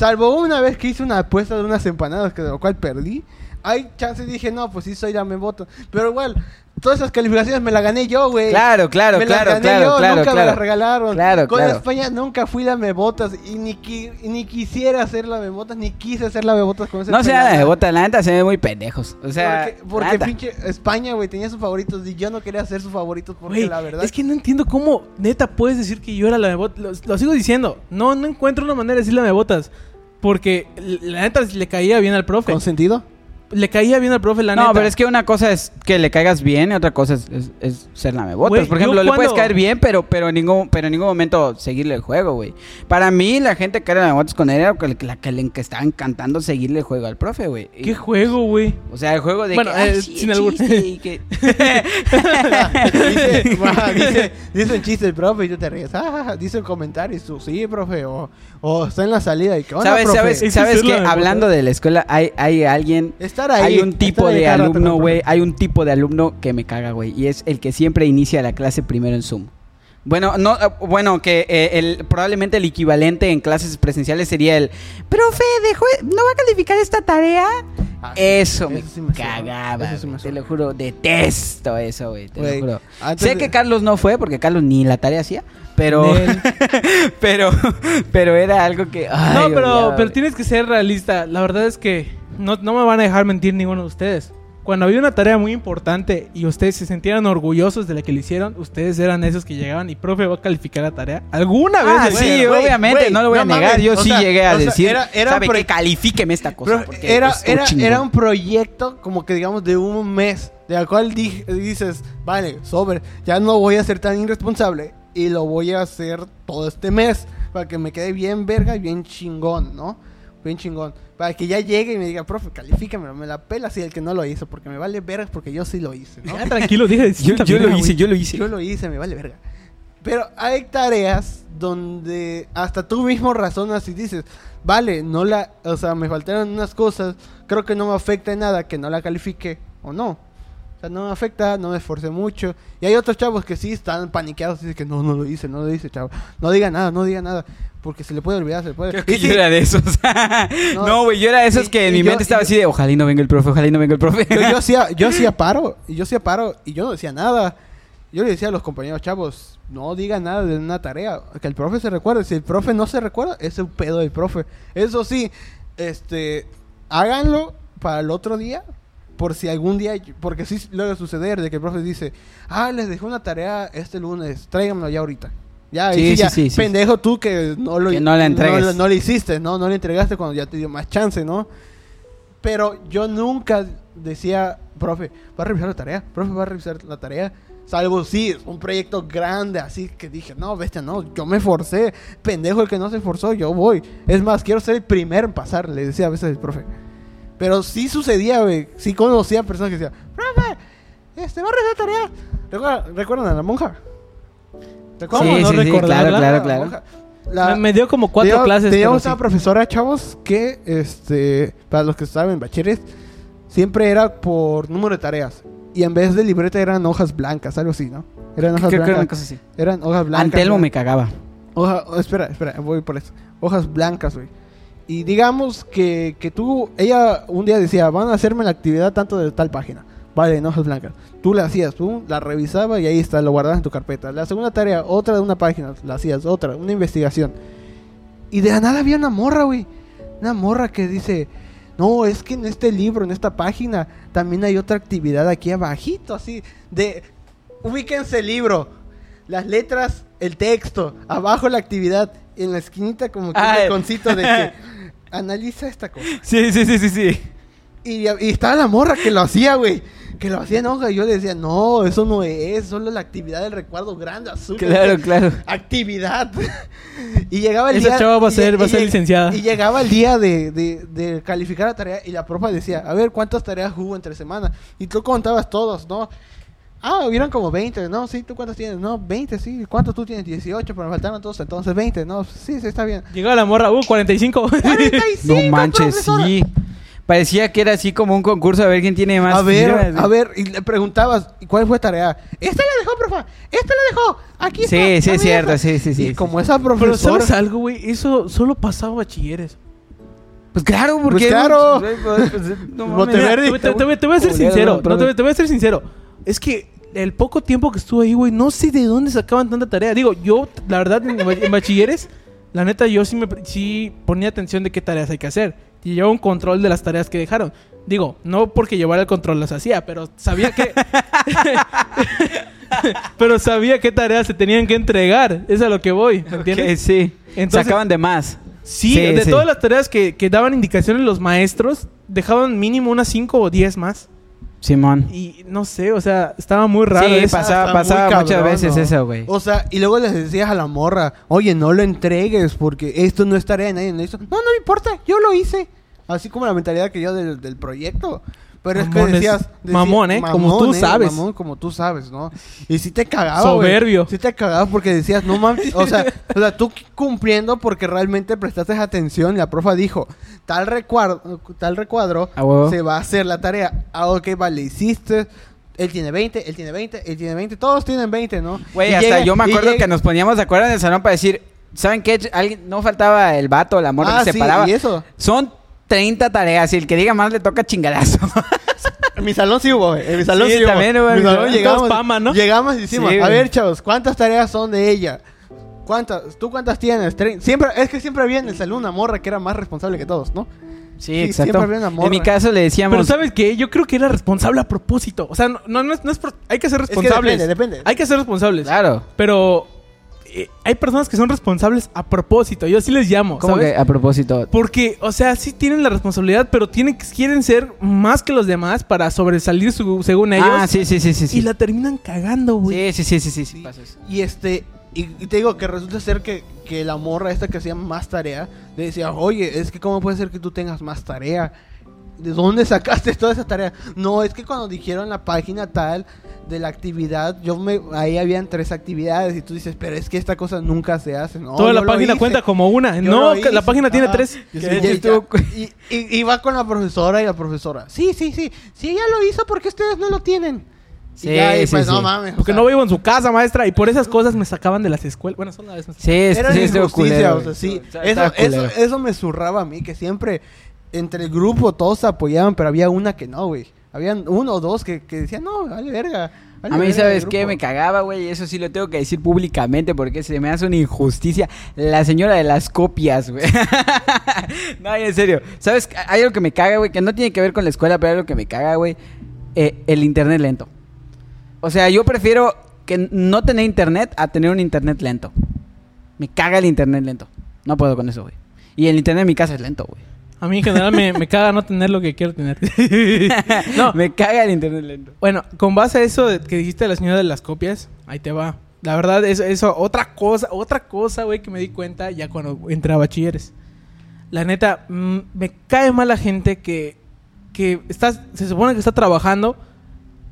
Salvo una vez que hice una apuesta de unas empanadas, que de lo cual perdí. Hay chances dije, no, pues sí soy la me voto. Pero igual, todas esas calificaciones me las gané yo, güey. Claro, claro, me las claro, gané claro, yo, claro, nunca me claro. las regalaron. Claro, Con claro. España nunca fui la me botas y ni, qui- ni quisiera hacer la me botas, ni quise hacer la me botas con ese No sea la de bota, la neta se ve muy pendejos. O sea, porque porque pinche España, güey, tenía sus favoritos y yo no quería ser sus favoritos porque Güey, la verdad es que no entiendo cómo neta puedes decir que yo era la de botas. Lo, lo sigo diciendo. No, no encuentro una manera de decir la de botas. Porque la neta le caía bien al profe. con sentido. Le caía bien al profe, la neta. No, pero es que una cosa es que le caigas bien y otra cosa es, es, es ser lamebotas. Por ejemplo, le puedes caer bien, pero, pero, en ningún, pero en ningún momento seguirle el juego, güey. Para mí, la gente que era lamebotas con él era que- la que le que estaba encantando seguirle el juego al profe, güey. Y- ¿Qué juego, güey? O sea, el juego de Bueno, que, ay, eh, sí, sin y que... (laughs) dice, (laughs) dice, dice un chiste el profe y tú te ríes. Ah, dice un comentario y tú, sí, profe. O, o está en la salida y que onda, ¿Sabes, profe? sabes, sabes es que la- hablando de la escuela hay, hay alguien Estar ahí. hay un tipo de alumno, güey. Hay un tipo de alumno que me caga, güey. Y es el que siempre inicia la clase primero en Zoom. Bueno, no, eh, bueno, que eh, el, probablemente el equivalente en clases presenciales sería el profe, dejó, ¿no va a calificar esta tarea? Ah, sí, Eso, me eso sí me suena, cagaba, eso sí me güey, te lo juro, detesto eso, güey, te lo juro. antes Sé de- que Carlos no fue porque Carlos ni la tarea hacía, pero (laughs) pero pero era algo que ay, no, pero, odiaba, pero tienes que ser realista. La verdad es que no, no me van a dejar mentir ninguno de ustedes. Cuando había una tarea muy importante y ustedes se sintieran orgullosos de la que le hicieron, ustedes eran esos que llegaban y profe va a calificar la tarea. ¿Alguna vez? Ah, le sí, obviamente, güey, no lo voy a no negar. mames, Yo o sí sea, llegué a o sea, decir, era- era ¿sabe qué? Califíqueme esta cosa. Pero porque era, estuvo era, chingón". era un proyecto como que digamos de un mes, de al cual di- dices, vale, sobre, ya no voy a ser tan irresponsable y lo voy a hacer todo este mes para que me quede bien verga y bien chingón, ¿no? Bien chingón. Para que ya llegue y me diga, profe, califícame, me la pela si el que no lo hizo, porque me vale verga porque yo sí lo hice, ¿no? Ya, tranquilo, dije. (laughs) Yo, yo lo hice, yo lo hice. Yo lo hice, me vale verga. Pero hay tareas donde hasta tú mismo razonas y dices, vale, no la, o sea, me faltaron unas cosas, creo que no me afecta en nada que no la califique o no. O sea, no me afecta, no me esforcé mucho. Y hay otros chavos que sí están paniqueados y dicen que no, no lo hice, no lo hice, chavo. No diga nada, no diga nada. Porque se le puede olvidar, se le puede Creo yo era de esos. (laughs) No. no, güey, yo era de esos Y- que en mi yo- mente estaba así de, ojalá y no venga el profe, ojalá y no venga el profe. yo, yo (laughs) hacía, yo hacía paro, y yo hacía paro, y yo no decía nada. Yo le decía a los compañeros chavos, no digan nada de una tarea, que el profe se recuerde. Si el profe no se recuerda, es un pedo del profe. Eso sí, este, háganlo para el otro día, por si algún día, porque sí luego suceder de que el profe dice, ah, les dejé una tarea este lunes, tráiganmelo ya ahorita. Ya, Sí, sí, ya, sí, pendejo tú que no lo Que no la entregues. No, no le hiciste, ¿no? No le entregaste cuando ya te dio más chance, ¿no? Pero yo nunca decía, profe, ¿va a revisar la tarea? Profe, ¿va a revisar la tarea? Salvo sí, un proyecto grande, así que dije, no, bestia, no, yo me forcé. Pendejo el que no se esforzó, yo voy. Es más, quiero ser el primero en pasar, le decía a veces el profe. Pero sí sucedía, güey. Sí conocía personas que decían, profe, este, ¿va a revisar la tarea? ¿Recuerdan, ¿recuerdan a la monja? ¿Cómo Sí, no sí, recordarla? claro, La claro. La- Me, me dio como cuatro clases. Teníamos sí. una profesora, chavos, que, este, para los que saben, bachilleres, siempre era por número de tareas. Y en vez de libreta eran hojas blancas, algo así, ¿no? Eran hojas Creo que era una blancas. cosa así. Eran hojas blancas. Antelmo ¿no? me cagaba. Hoja- oh, espera, espera, voy por eso. Hojas blancas, güey. Y digamos que, que tú, ella un día decía, van a hacerme la actividad tanto de tal página. Vale, hojas blancas. Tú la hacías, tú la revisabas y ahí está, lo guardabas en tu carpeta. La segunda tarea, otra de una página, la hacías, otra, una investigación. Y de la nada había una morra, güey. Una morra que dice, no, es que en este libro, en esta página, también hay otra actividad aquí abajito, así, de, ubíquense el libro, las letras, el texto, abajo la actividad, y en la esquinita como que un iconcito de que (laughs) analiza esta cosa. Sí, sí, sí, sí, sí. Y, y estaba la morra que lo hacía, güey. Que lo hacía en hoja. Y yo le decía, no, eso no es. Solo la actividad del recuerdo grande, azul. Claro, claro. Actividad. (laughs) y llegaba el Esa día. chava va a y ser- lle- va a y ser licenciada. Y llegaba el día de, de, de calificar la tarea. Y la profa decía, a ver, ¿cuántas tareas hubo entre semana? Y tú contabas todos, ¿no? Ah, hubieron como 20, ¿no? Sí, ¿tú cuántos tienes? No, 20, sí. ¿Cuántos tú tienes? 18, pero me faltaron todos, entonces 20. No, sí, sí, está bien. Llegaba la morra, uh, 45. 45, (laughs) No manches, profesora. sí. Parecía que era así como un concurso a ver quién tiene más. A ver, a ver, y le preguntabas, ¿y cuál fue tarea? Esta la dejó, profa. Esta la dejó. Aquí Sí, está. sí, a es cierto, sí, sí, sí, Y sí. como esa Pero profesora... ¿sabes algo, güey? Eso solo pasaba bachilleres. Pues claro, porque. Pues claro. Pues, pues, no. Mira, te, te- te voy- te voy a ser sincero. No, te voy a ser sincero. Es que el poco tiempo que estuve ahí, güey, no sé de dónde sacaban tanta tarea. Digo, yo, la verdad, en, ba- en bachilleres, la neta, yo sí, me, sí ponía atención de qué tareas hay que hacer. Y llevaba un control de las tareas que dejaron. Digo, no porque llevara el control las hacía, pero sabía que... (laughs) pero sabía qué tareas se tenían que entregar. Es a lo que voy, ¿me entiendes? Sí. Entonces- Sacaban de más. Sí, Sí, de sí. todas las tareas que, que daban indicaciones los maestros, dejaban mínimo unas 5 o 10 más. Simón. Y no sé, o sea, estaba muy raro. Sí, eso. pasaba, muchas veces ¿no? eso, güey. O sea, y luego les decías a la morra, oye, no lo entregues porque esto no es tarea de nadie. No, no me importa, yo lo hice. Así como la mentalidad que yo del, del proyecto. Pero es que decías, decías- Mamón, ¿eh? Como tú sabes. Mamón, como tú sabes, ¿no? Y sí te cagaba. Soberbio. Sí te cagaba porque decías, no mames. O sea, o sea, tú cumpliendo porque realmente prestaste atención y la profa dijo, tal recuadro, tal recuadro A huevo. se va a hacer la tarea. Ah, ok, vale, hiciste. Él tiene 20, él tiene 20, él tiene 20. Todos tienen 20, ¿no? Güey, hasta llega- yo me acuerdo llega- que nos poníamos de acuerdo en el salón para decir, ¿saben qué? Alguien, no faltaba el vato la morra Ah, que sí, se paraba. y eso. Son 30 tareas y el que diga más le toca chingadazo. (laughs) En mi salón sí hubo, güey. En mi salón Sí, sí, hubo. también hubo, En mi en mi salón llegamos, pama, ¿no? llegamos y decimos, Sí, a güey. ver, chavos, ¿cuántas tareas son de ella? ¿Cuántas? ¿Tú cuántas tienes? Tre- Siempre, es que siempre había en el salón una morra que era más responsable que todos, ¿no? Sí, Sí, exacto. siempre había una morra. En mi caso le decíamos... Pero ¿sabes qué? Yo creo que era responsable a propósito. O sea, no, no, no es, no es por- Hay que ser Es que responsables. depende, depende. Hay que ser responsables. Claro. Pero eh, hay personas que son responsables a propósito. Yo así les llamo, ¿Cómo ¿sabes? que a propósito? Porque, o sea, sí tienen la responsabilidad, pero tienen, quieren ser más que los demás para sobresalir su- según ellos. Ah, sí, sí, sí, sí. sí. Y la terminan cagando, güey. Sí, sí, sí, sí, sí, sí, pasa eso. Y este, y, y te digo que resulta ser que, que la morra esta que hacía más tarea, le decía, oye, es que cómo puede ser que tú tengas más tarea. ¿De dónde sacaste toda esa tarea? No, es que cuando dijeron la página tal de la actividad, yo me, ahí habían tres actividades y tú dices, pero es que esta cosa nunca se hace. No, Toda la página cuenta como una. Yo no, la página tiene Ah, tres. y, y- y- y- va con la profesora y la profesora. Sí, sí, sí. Sí, ella lo hizo porque ustedes no lo tienen. Sí, y ya, sí, pues sí. no mames. o Porque sea, no vivo en su casa, maestra. Y por esas cosas me sacaban de las escuelas. Bueno, son las veces. Sí, es- Era sí, injusticia, culero, o sea, sí. Eso, eso, eso me zurraba a mí, que siempre entre el grupo todos apoyaban, pero había una que no, güey. Habían uno o dos que, que decían, no, vale verga. A mí, ¿sabes qué? grupo". Me cagaba, güey. Eso sí lo tengo que decir públicamente porque se me hace una injusticia. La señora de las copias, güey. (laughs) no, en serio. ¿Sabes? Hay algo que me caga, güey, que no tiene que ver con la escuela, pero hay algo que me caga, güey. Eh, el internet lento. O sea, yo prefiero que no tener internet a tener un internet lento. Me caga el internet lento. No puedo con eso, güey. Y el internet en mi casa es lento, güey. A mí en general me, me caga no tener lo que quiero tener. (laughs) no, Me caga el internet lento. Bueno, con base a eso que dijiste la señora de las copias, ahí te va. La verdad, eso, eso otra cosa, otra cosa, güey, que me di cuenta ya cuando entré a bachilleres. La neta, mm, me cae mal la gente que, que está, se supone que está trabajando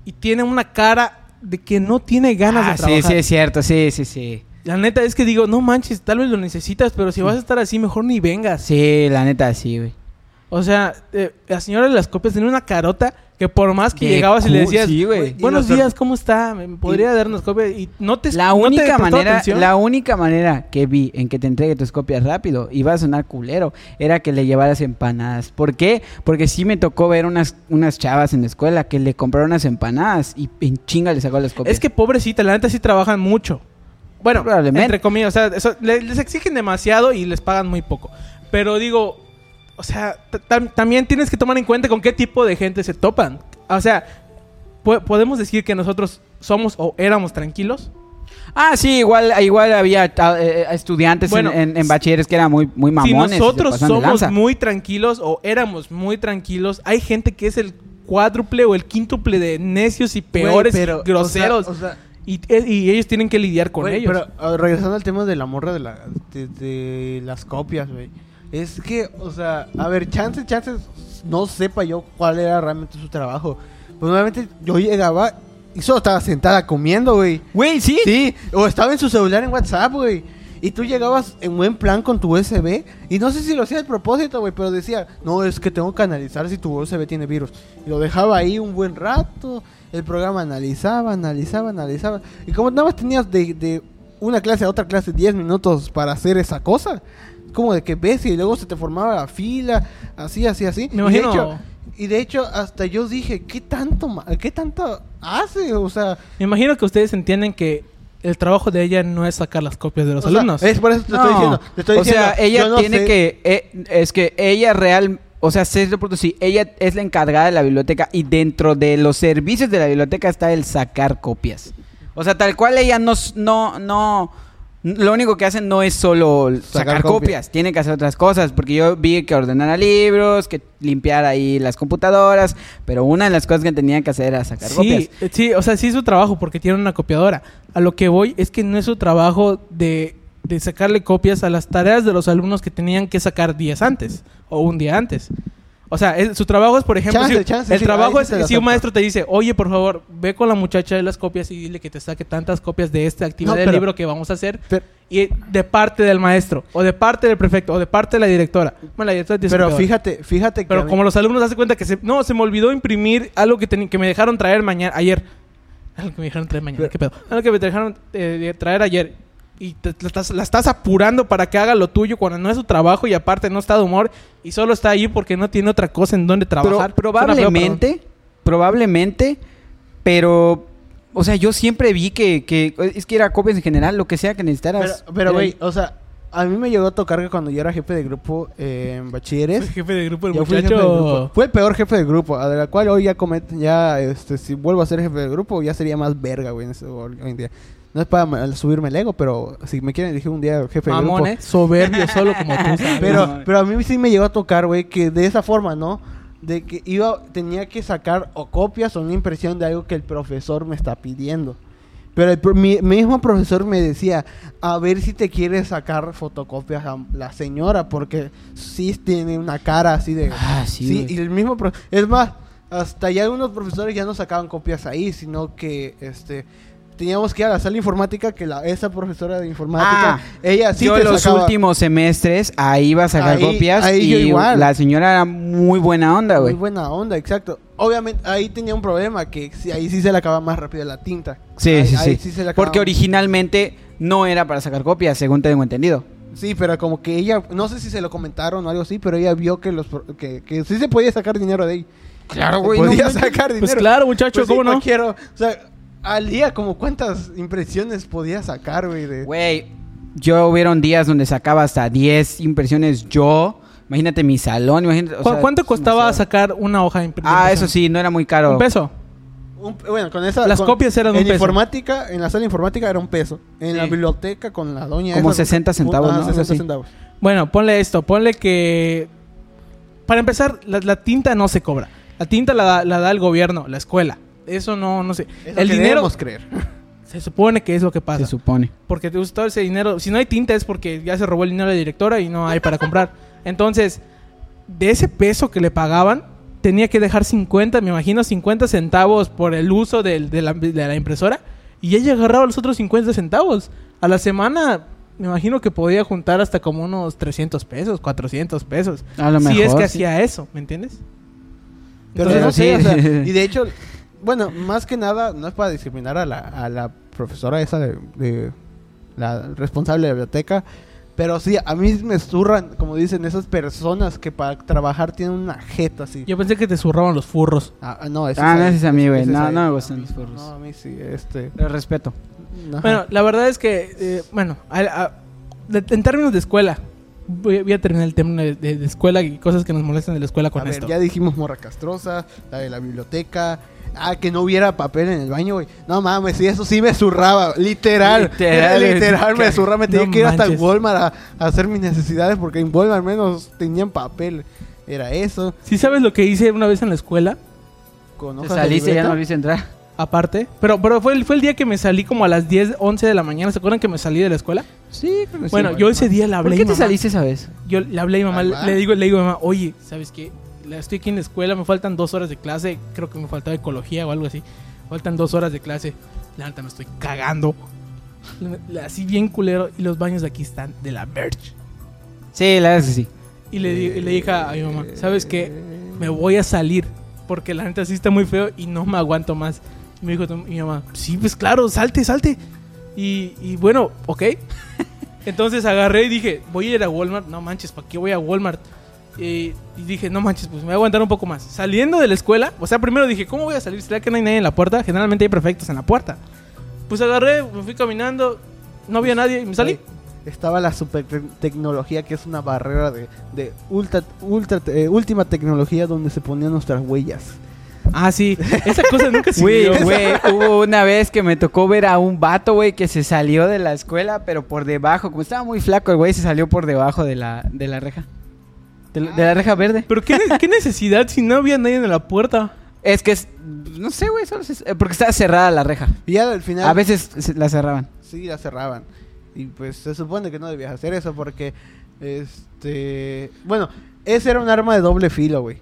y tiene una cara de que no tiene ganas Ah, de sí, trabajar. sí, es cierto. Sí, sí, sí. La neta es que digo, no manches, tal vez lo necesitas, pero si vas a estar así, mejor ni vengas. Sí, la neta, sí, güey. O sea, eh, la señora de las copias tenía una carota que por más que De llegabas y le decías, sí, buenos Y días, ¿cómo está? ¿Me podría dar unas copias? Y no te La no te única manera, atención. la única manera que vi en que te entregue tus copias rápido, iba a sonar culero, era que le llevaras empanadas. ¿Por qué? Porque sí me tocó ver unas, unas chavas en la escuela que le compraron unas empanadas y en chinga le sacó las copias. Es que pobrecita, la neta sí trabajan mucho. Bueno, Probablemente. entre comillas, o sea, eso- le- les exigen demasiado y les pagan muy poco. Pero digo, o sea, también tienes que tomar en cuenta con qué tipo de gente se topan. O sea, po- podemos decir que nosotros somos o éramos tranquilos. Ah, sí, igual, igual había ah, eh, estudiantes Bueno, en, en- en bachilleres que eran muy, muy mamones. si nosotros somos muy tranquilos o éramos muy tranquilos, hay gente que es el cuádruple o el quíntuple de necios y peores pero, y groseros. o sea, o sea, y, eh, y ellos tienen que lidiar con ellos. Pero ah, regresando al tema de la morra de, la, de, de las copias, güey. Es que, o sea, a ver, chance, chance, no sepa yo cuál era realmente su trabajo. Pues nuevamente yo llegaba y solo estaba sentada comiendo, güey. Güey, sí. Sí, o estaba en su celular en WhatsApp, güey. Y tú llegabas en buen plan con tu USB. Y no sé si lo hacía a propósito, güey, pero decía, no, es que tengo que analizar si tu USB tiene virus. Y lo dejaba ahí un buen rato. El programa analizaba, analizaba, analizaba. Y como nada más tenías de, de una clase a otra clase 10 minutos para hacer esa cosa. Como de que ves y luego se te formaba la fila, así, así, así. Me Y de imagino- hecho- Y de hecho, hasta yo dije, ¿qué tanto, ma- qué tanto hace? O sea, Me imagino que ustedes entienden que el trabajo de ella no es sacar las copias de los O sea, alumnos. es por eso te No. estoy diciendo. Te estoy o sea, ella no tiene sé- que. eh, es que ella real. O sea, sé de pronto sí, ella es la encargada de la biblioteca y dentro de los servicios de la biblioteca está el sacar copias. O sea, tal cual ella no, no, Lo único que hacen no es solo sacar, copias. copias. tienen que hacer otras cosas, porque yo vi que ordenara libros, que limpiar ahí las computadoras, pero una de las cosas que tenían que hacer era sacar copias. Sí, sí, o sea, sí es su trabajo porque tiene una copiadora. A lo que voy es que no es su trabajo de, de sacarle copias a las tareas de los alumnos que tenían que sacar días antes o un día antes. O sea, es- su trabajo es, por ejemplo, Chance, si- chance, el sí, trabajo es si un maestro te dice, oye, por favor, ve con la muchacha de las copias y dile que te saque tantas copias de esta actividad No, del libro que vamos a hacer. Pero, Y de parte del maestro, o de parte del prefecto, o de parte de la directora. Bueno, la directora su pero fíjate, fíjate que... Pero mí- como los alumnos hacen cuenta que se... No, se me olvidó imprimir algo que, teni- que me dejaron traer mañana, ayer. (laughs) Algo que me dejaron traer mañana, Pero- ¿qué pedo? Algo que me dejaron eh, traer ayer. Y te- la, estás, la estás apurando para que haga lo tuyo cuando no es su trabajo y aparte no está de humor y solo está ahí porque no tiene otra cosa en donde trabajar. Feo, probablemente, probablemente, pero, o sea, yo siempre vi que, que es que era copias en general, lo que sea que necesitaras. pero, güey, o sea, a mí me llegó a tocar que cuando yo era jefe de grupo eh, en bachilleres... (laughs) Jefe de grupo el Yo fui el jefe de grupo. muchacho. Fue el peor jefe de grupo, a la cual hoy ya comet, ya este si vuelvo a ser jefe de grupo ya sería más verga, güey, en ese- hoy en día. No es para subirme el ego, pero si me quieren elegir un día jefe de grupo. ¿eh? Soberbio solo como tú. (laughs) ¿sabes? Pero pero a mí sí me llegó a tocar, güey, que de esa forma, ¿no? De que iba tenía que sacar o copias o una impresión de algo que el profesor me está pidiendo. Pero el mi, mi mismo profesor me decía, a ver si te quieres sacar fotocopias a la señora, porque sí tiene una cara así de... Ah, sí, Sí, y el mismo... es más, hasta ya algunos profesores ya no sacaban copias ahí, sino que este teníamos que ir a la sala informática, que la, esa profesora de informática, Ah, ella sí yo te los sacaba- últimos semestres ahí iba a sacar Ahí- copias ahí yo y igual. la señora era muy buena onda, Muy güey. buena onda, exacto. Obviamente ahí tenía un problema, que sí- ahí sí se le acaba más rápido la tinta. Sí, Ahí- sí, ahí sí. se le acaba- Porque originalmente no era para sacar copias, según tengo entendido. Sí, pero como que ella, no sé si se lo comentaron o algo así, pero ella vio que los pro- que, que sí se podía sacar dinero de ahí. Claro, Se podía sacar dinero. Pues claro, muchacho, Pues sí, ¿cómo no? cualquiera- o sea, al día como cuántas impresiones podía sacar, güey, de Güey, yo hubieron días donde sacaba hasta 10 impresiones yo. Imagínate mi salón, imagínate. o ¿Cu- sea, ¿Cuánto costaba demasiado. sacar una hoja de Ah, impresión? eso sí, no era muy caro. Un peso. un- bueno, con esa Las con- copias eran un en peso. informática, en la sala informática era un peso. En la biblioteca con la doña Como esa- 60 centavos, Ajá, ¿no? Algo 60 así. centavos. Bueno, ponle esto, ponle que... Para empezar, la, la tinta no se cobra. La tinta la da el gobierno, la escuela. Eso no, no sé. Eso el dinero, creer. (laughs) se supone que es lo que pasa. Se supone. Porque te todo ese dinero. Si no hay tinta es porque ya se robó el dinero de la directora y no hay para comprar. (laughs) Entonces, de ese peso que le pagaban, tenía que dejar 50, me imagino 50 centavos por el uso del- de, la, de la impresora. Y ella agarraba los otros 50 centavos. A la semana, me imagino que podía juntar hasta como unos 300 pesos, 400 pesos. A lo si mejor. es que sí. hía eso, ¿me entiendes? Pero Pero no sé, sí. o sea, y de hecho, bueno, más que nada, no es para discriminar a la, a la profesora esa de, de la responsable de la biblioteca, pero sí, a mí me zurran, como dicen, esas personas que para trabajar tienen una jeta así. Yo pensé que te zurraban los furros. Ah, ah, no, ese Ah, no, ese es a mí, güey. No, no me gustan los furros. No, a mí sí, este... Pero respeto. ajá. Bueno, la verdad es que, eh, bueno, a- a- de- en términos de escuela, voy, voy a terminar el tema de, de- de escuela y cosas que nos molestan de la escuela con a ver, esto. ya dijimos morra castrosa, la de la biblioteca. Ah, que no hubiera papel en el baño, güey. No mames, sí, eso sí me zurraba. Literal. Literal, (laughs) Literal, me zurraba. Me tenía no que ir hasta. Walmart a, a hacer mis necesidades porque en Walmart al menos tenían papel. Era eso. ¿Sí sabes lo que hice una vez en la escuela? Con hojas de saliste y ya no a entrar. Aparte. Pero, pero fue, el, fue el día que me salí como a las 10, 11 de la mañana. ¿Se acuerdan que me salí de la escuela? Sí, creo que bueno, sí. yo ese día le hablé ¿Por qué te mamá. saliste esa vez? Yo le hablé a mi mamá, le digo, le digo a mi mamá, oye, ¿sabes qué? Estoy aquí en la escuela, me faltan dos horas de clase. Creo que me faltaba ecología o algo así. Faltan dos horas de clase. La neta me estoy cagando. Así bien culero. Y los baños de aquí están de la merch. Sí, la verdad es que sí. Y le, y le dije a mi mamá, ¿sabes qué? Me voy a salir. Porque la neta sí está muy feo y no me aguanto más. Y me dijo mi mamá, sí, pues claro, salte, salte. Y, y bueno, ok. (laughs) Entonces agarré y dije, voy a ir a Walmart. No manches, ¿para qué voy a Walmart? Y, dije, no manches, pues me voy a aguantar un poco más. Saliendo de la escuela, o sea, primero dije, ¿cómo voy a salir? ¿Será que no hay nadie en la puerta? Generalmente hay perfectos en la puerta. Pues agarré, me fui caminando, no había nadie y me salí. Estaba la super te- tecnología que es una barrera de, de ultra, ultra, eh, última tecnología donde se ponían nuestras huellas. Ah, sí. Esa cosa (laughs) nunca Güey, sirvió. güey, hubo una vez que me tocó ver a un vato, güey, que se salió de la escuela, pero por debajo. Como estaba muy flaco, el güey se salió por debajo de la, de la reja. De la, de la reja verde. Pero ¿qué, ne- qué necesidad si no había nadie en la puerta? Es que es... No sé, güey, solo se- eh, porque estaba cerrada la reja. Y ya al final... A veces se- la cerraban. Sí, la cerraban. Y pues se supone que no debías hacer eso porque, este... Bueno, ese era un arma de doble filo, güey.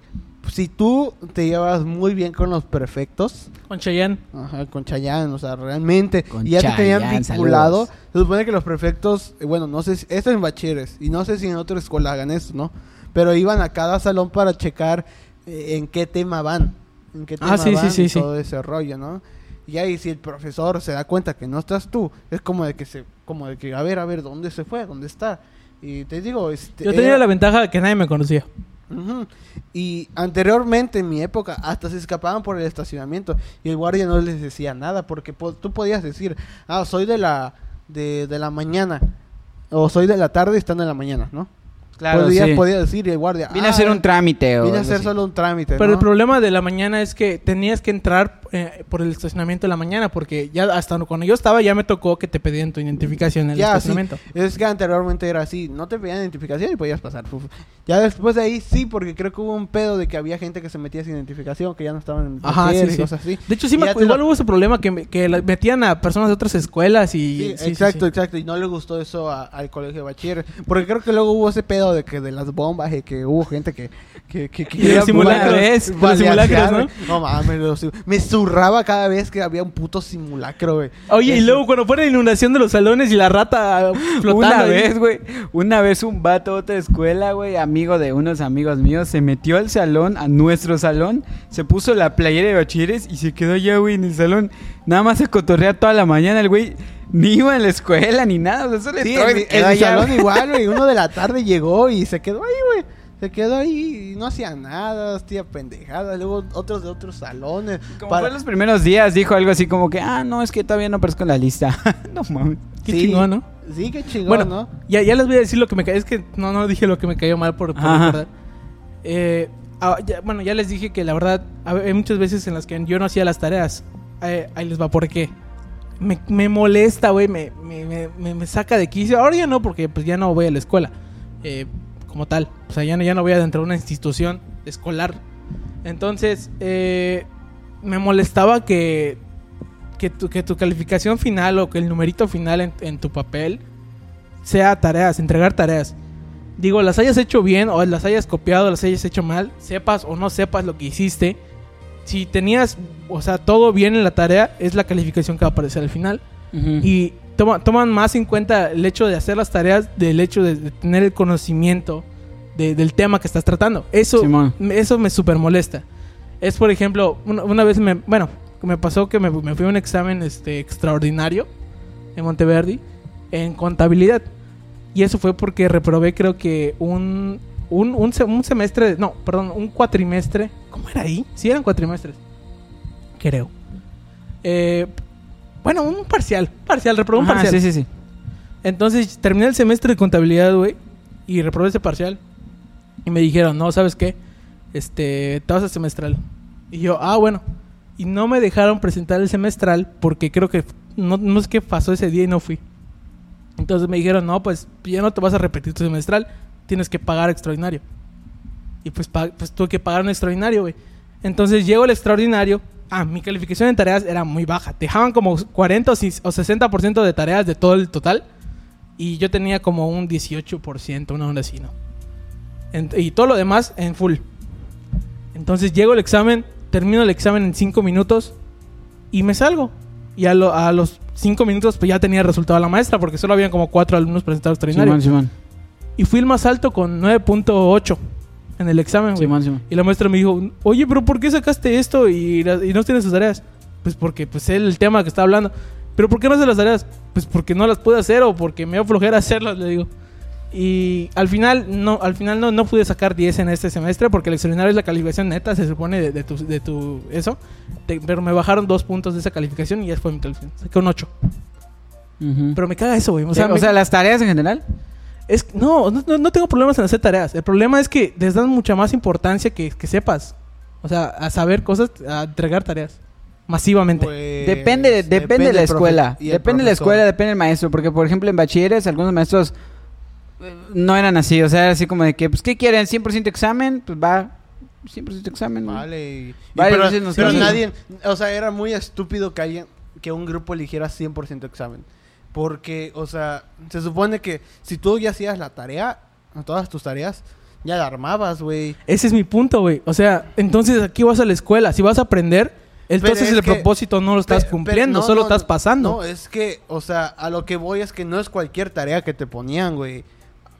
Si tú te llevas muy bien con los prefectos, Con Chayanne. Ajá, con Chayanne, o sea, realmente. Con y ya te tenían Chayanne, vinculado. saludos. Se supone que los prefectos, eh, bueno, no sé si, esto en bachilleres, y no sé si en otra escuela hagan esto, ¿no? Pero iban a cada salón para checar eh, en qué tema van. En qué tema Ah, sí, van sí, y todo ese rollo, ¿no? Y ahí si el profesor se da cuenta que no estás tú, es como de que se, como de que, a ver, a ver, ¿dónde se fue? ¿Dónde está? Y te digo, este... Yo tenía era- la ventaja de que nadie me conocía. Ujú. Y anteriormente, en mi época, hasta se escapaban por el estacionamiento y el guardia no les decía nada porque po- tú podías decir, ah, soy de la, de, de la mañana o soy de la tarde y están en la mañana, ¿no? Podías, sí. podías decir el guardia, Vine a "Ah, hacer un trámite o Vine a hacer así. solo un trámite, Pero ¿no? el problema de la mañana es que tenías que entrar eh, por el estacionamiento de la mañana porque ya hasta cuando yo estaba ya me tocó que te pedían tu identificación en el Ya, sí. estacionamiento. Es que anteriormente era así, no te pedían identificación y podías pasar. Uf. Ya después de ahí sí, porque creo que hubo un pedo de que había gente que se metía sin identificación, que ya no estaban en Ajá, sí, y cosas así. De hecho, sí, Y me igual lo- hubo ese problema que, me- que la- metían a personas de otras escuelas y... Sí, sí, sí, exacto, sí. exacto. Y no le gustó eso a- al colegio de bachiller. Porque creo que luego hubo ese pedo de que de las bombas y que hubo gente que... que, que, que los simulacros, de los simulacros. No mames, los me zurraba cada vez que había un puto simulacro, güey. Oye, y luego cuando fue la inundación de los salones y la rata flotando Una vez, güey, una vez un vato de otra escuela, güey, amigo de unos amigos míos, se metió al salón, a nuestro salón, se puso la playera de bachilleres y se quedó allá, güey, en el salón. Nada más se cotorrea toda la mañana, el güey ni iba a la escuela ni nada, o sea, Sí, entró y en, en mi salón igual, güey. Uno de la (laughs) tarde llegó y se quedó ahí, güey. Se quedó ahí y no hacía nada, hacía pendejadas. Luego otros de otros salones. Como para- fue los primeros días, dijo algo así como que, ah, no, es que todavía no aparezco en la lista. (laughs) no mames. Qué Sí. chingón, ¿no? Sí, qué chingón, Bueno, ¿no? ya, ya les voy a decir lo que me cayó. Es que no, no dije lo que me cayó mal por, por recordar. Eh, ah, ya- bueno, ya les dije que la verdad, hay muchas veces en las que yo no hacía las tareas. Eh, ahí les va, ¿por qué? Me, me molesta, güey, me, me, me- saca de quicio. Ahora ya no, porque pues ya no voy a la escuela. eh, como tal. O sea, ya no, ya no voy adentro de una institución escolar. Entonces, eh, me molestaba que, que, tu, que tu calificación final o que el numerito final en, en tu papel sea tareas, entregar tareas. Digo, las hayas hecho bien o las hayas copiado, las hayas hecho mal, sepas o no sepas lo que hiciste. Si tenías, o sea, todo bien en la tarea, es la calificación que va a aparecer al final. Y toma- toman más en cuenta el hecho de hacer las tareas del hecho de, de tener el conocimiento de- del tema que estás tratando. Eso, Simón. eso me super molesta. Es, por ejemplo, una, una vez me, bueno, me pasó que me, me fui a un examen este, extraordinario en Monteverdi en contabilidad. Y eso fue porque reprobé creo que un, un, un, un semestre, no, perdón, un cuatrimestre. ¿Cómo era ahí? Sí, eran cuatrimestres. Creo. Eh, bueno, un parcial. Parcial, reprobé un Ajá, parcial. sí, sí, sí. Entonces terminé el semestre de contabilidad, güey, y reprobé ese parcial. Y me dijeron, no, ¿sabes qué? Este, te vas a semestral. Y yo, ah, bueno. Y no me dejaron presentar el semestral porque creo que no, no sé qué pasó ese día y no fui. Entonces me dijeron, no, pues ya no te vas a repetir tu semestral, tienes que pagar extraordinario. Y pues, pues tuve que pagar un extraordinario, güey. Entonces llego al extraordinario. Ah, mi calificación en tareas era muy baja. Dejaban como 40 o si- o 60% de tareas de todo el total. Y yo tenía como un 18%, una onda así, ¿no? En- y todo lo demás en full. Entonces llego al examen, termino el examen en 5 minutos y me salgo. Y a, lo- a los 5 minutos pues ya tenía el resultado la maestra porque solo habían como 4 alumnos presentados extraordinario. Simón, Simón. Y fui el más alto con 9.8 en el examen, güey. Simón, Simón. Y la maestra me dijo, oye, pero ¿por qué sacaste esto y, la- y no tienes tus tareas? Pues porque pues el tema que está hablando. ¿Pero por qué no hace las tareas? Pues porque no las pude hacer o porque me dio flojera (laughs) hacerlas, le digo. Y al final no, al final no, no pude sacar 10 en este semestre porque el extraordinario es la calificación neta, se supone, de, de tu, de tu eso. Te- pero me bajaron dos puntos de esa calificación y ya fue mi calificación. Saqué un 8. Ujú. Pero me caga eso, güey. O O sea, sea, me- las tareas en general. Es, no, no, no tengo problemas en hacer tareas. El problema es que les dan mucha más importancia que, que sepas. O sea, a saber cosas, a entregar tareas. Masivamente. Pues, Depende, de- depende, de la escuela. Depende de la escuela, depende del maestro. Porque, por ejemplo, en bachilleres, algunos maestros eh, no eran así. O sea, era así como de que, pues, ¿qué quieren? ¿100% examen? Pues va, 100% examen. Vale. y- Vale, pero pero nadie, o sea, era muy estúpido que alguien, que un grupo eligiera 100% examen. Porque, o sea, se supone que si tú ya hacías la tarea, todas tus tareas, ya la armabas, güey. Ese es mi punto, güey. O sea, entonces aquí vas a la escuela. Si vas a aprender, entonces es el que- propósito no lo estás cumpliendo, pero no, solo no, estás pasando. No, es que, o sea, a lo que voy es que no es cualquier tarea que te ponían, güey.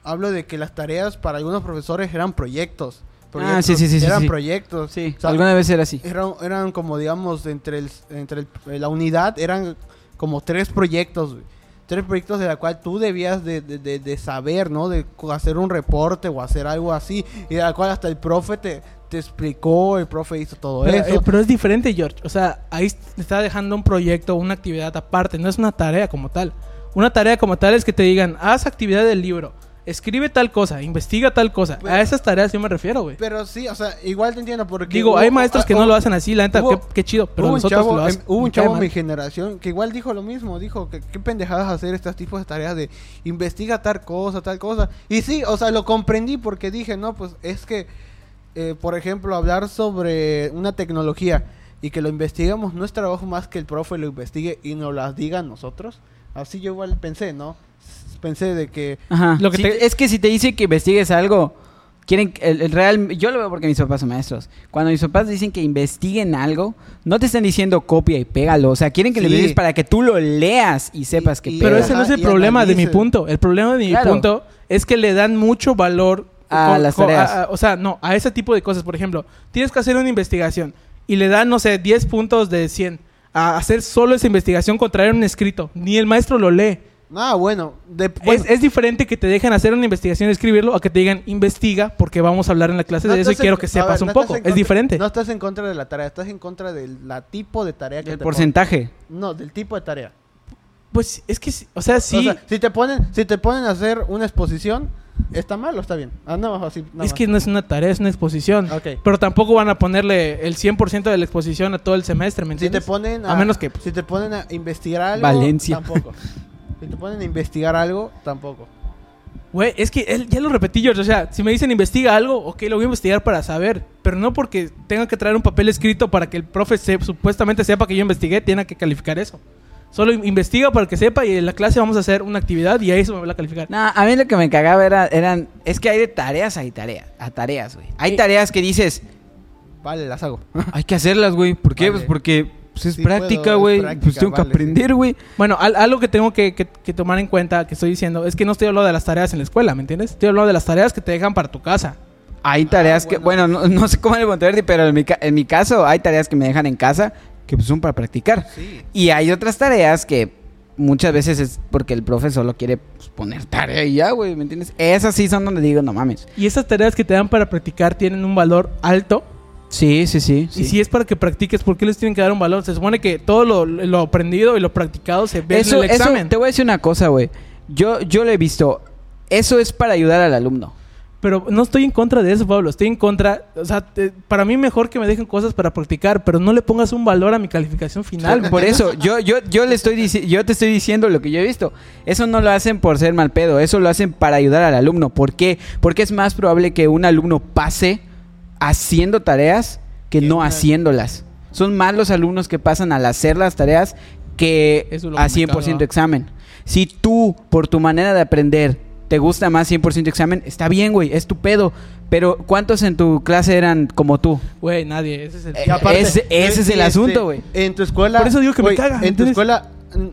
Hablo de que las tareas para algunos profesores eran proyectos. Ah, sí, sí, sí, sí, Eran sí. proyectos. Sí, O sea, alguna vez era así. eran, eran como, digamos, entre, el, entre el- la unidad, eran como tres proyectos, güey. Tres proyectos de la cual tú debías de, de- de- de saber, ¿no? De hacer un reporte o hacer algo así. Y de la cual hasta el profe te, te explicó, el profe hizo todo Pero, eso. eh, pero es diferente, George. O sea, ahí te está dejando un proyecto, una actividad aparte. No es una tarea como tal. Una tarea como tal es que te digan, haz actividad del libro, escribe tal cosa, investiga tal cosa. Pero- a esas tareas yo me refiero, güey. Pero sí, o sea, igual te entiendo porque... Digo, hubo- hay maestros que ah, no hubo- lo hacen así, la neta, hubo- qué, qué chido. Pero nosotros chavo, lo hacen. hubo un chavo mal. mi generación que igual dijo lo mismo, dijo que qué pendejadas hacer estos tipos de tareas de investiga tal cosa, tal cosa. Y sí, o sea, lo comprendí porque dije, no, pues es que, eh, por ejemplo, hablar sobre una tecnología y que lo investigamos no es trabajo más que el profe lo investigue y nos las diga a nosotros. Así yo igual pensé, ¿no? S- Pensé de que... Ajá. Lo que Si te- Es que si te dice que investigues algo, quieren que- el, el real. Yo lo veo porque mis papás son maestros. Cuando mis papás dicen que investiguen algo, no te están diciendo copia y pégalo. O sea, quieren que le Sí. investigues para que tú lo leas y sepas que y- Pero ese no es el y problema de mi punto. El problema de mi Claro. punto es que le dan mucho valor A las tareas. a- a- o sea, no, a ese tipo de cosas. Por ejemplo, tienes que hacer una investigación y le dan, no sé, 10 puntos de 100 a hacer solo esa investigación con traer un escrito. Ni el maestro lo lee. Ah, bueno, de, bueno, es, es diferente que te dejen hacer una investigación y escribirlo a que te digan investiga porque vamos a hablar en la clase no de eso y quiero que sepas ver, un no poco. Es diferente. No estás en contra de la tarea, estás en contra del la tipo de tarea que el te porcentaje. ponen. No, del tipo de tarea. Pues es que, o sea, sí. O sea, si te ponen, si te ponen a hacer una exposición, ¿está mal o está bien? Ah, más así. nada es más. que no es una tarea, es una exposición. Ok. Pero tampoco van a ponerle el 100% de la exposición a todo el semestre, ¿me Si te entiendes? ponen A menos que, pues, si te ponen a investigar algo, Valencia. tampoco. (laughs) si te ponen a investigar algo, tampoco. Güey, es que él, ya lo repetí yo. O sea, si me dicen investiga algo, ok, lo voy a investigar para saber. Pero no porque tenga que traer un papel escrito para que el profe se- supuestamente sepa que yo investigué, tiene que calificar eso. Solo in- investiga para que sepa y en la clase vamos a hacer una actividad y a eso me va a calificar. No, a mí lo que me cagaba era, eran. Es que hay de tareas, hay tareas. A tareas, güey. Hay tareas que dices, Vale, las hago. hay que hacerlas, güey. ¿Por qué? Vale. Pues porque pues, es Sí práctica, güey. Pues tengo que vale, aprender, güey. Bueno, al- algo que tengo que, que- que tomar en cuenta, que estoy diciendo, es que no estoy hablando de las tareas en la escuela, ¿me entiendes? Estoy hablando de las tareas que te dejan para tu casa. Hay tareas que, bueno, no, no sé cómo en el pero en mi, en mi caso hay tareas que me dejan en casa que pues, son para practicar. Sí. Y hay otras tareas que muchas veces es porque el profe solo quiere pues, poner tarea y ya, güey, ¿me entiendes? Esas sí son donde digo, no mames. Y esas tareas que te dan para practicar tienen un valor alto. Sí, sí, sí. Y si es para que practiques, ¿por qué les tienen que dar un valor? Se supone que todo lo, lo aprendido y lo practicado se ve eso, en el eso- examen. te voy a decir una cosa, güey. Yo, yo lo he visto. Eso es para ayudar al alumno. Pero no estoy en contra de eso, Pablo. Estoy en contra. O sea, te- para mí mejor que me dejen cosas para practicar, pero no le pongas un valor a mi calificación final. Por eso, yo, yo, yo le estoy yo te estoy diciendo lo que yo he visto. Eso no lo hacen por ser mal pedo, eso lo hacen para ayudar al alumno. ¿Por qué? Porque es más probable que un alumno pase haciendo tareas que no haciéndolas. Son más los alumnos que pasan al hacer las tareas que Eso a que me 100% caga. examen. Si tú, por tu manera de aprender, te gusta más 100% examen, está bien, güey, es tu pedo. Pero ¿cuántos en tu clase eran como tú? Güey, nadie. Ese es el. Eh, aparte, ese- ese es el asunto, güey. En tu escuela. Por eso digo que me caga, En tu escuela,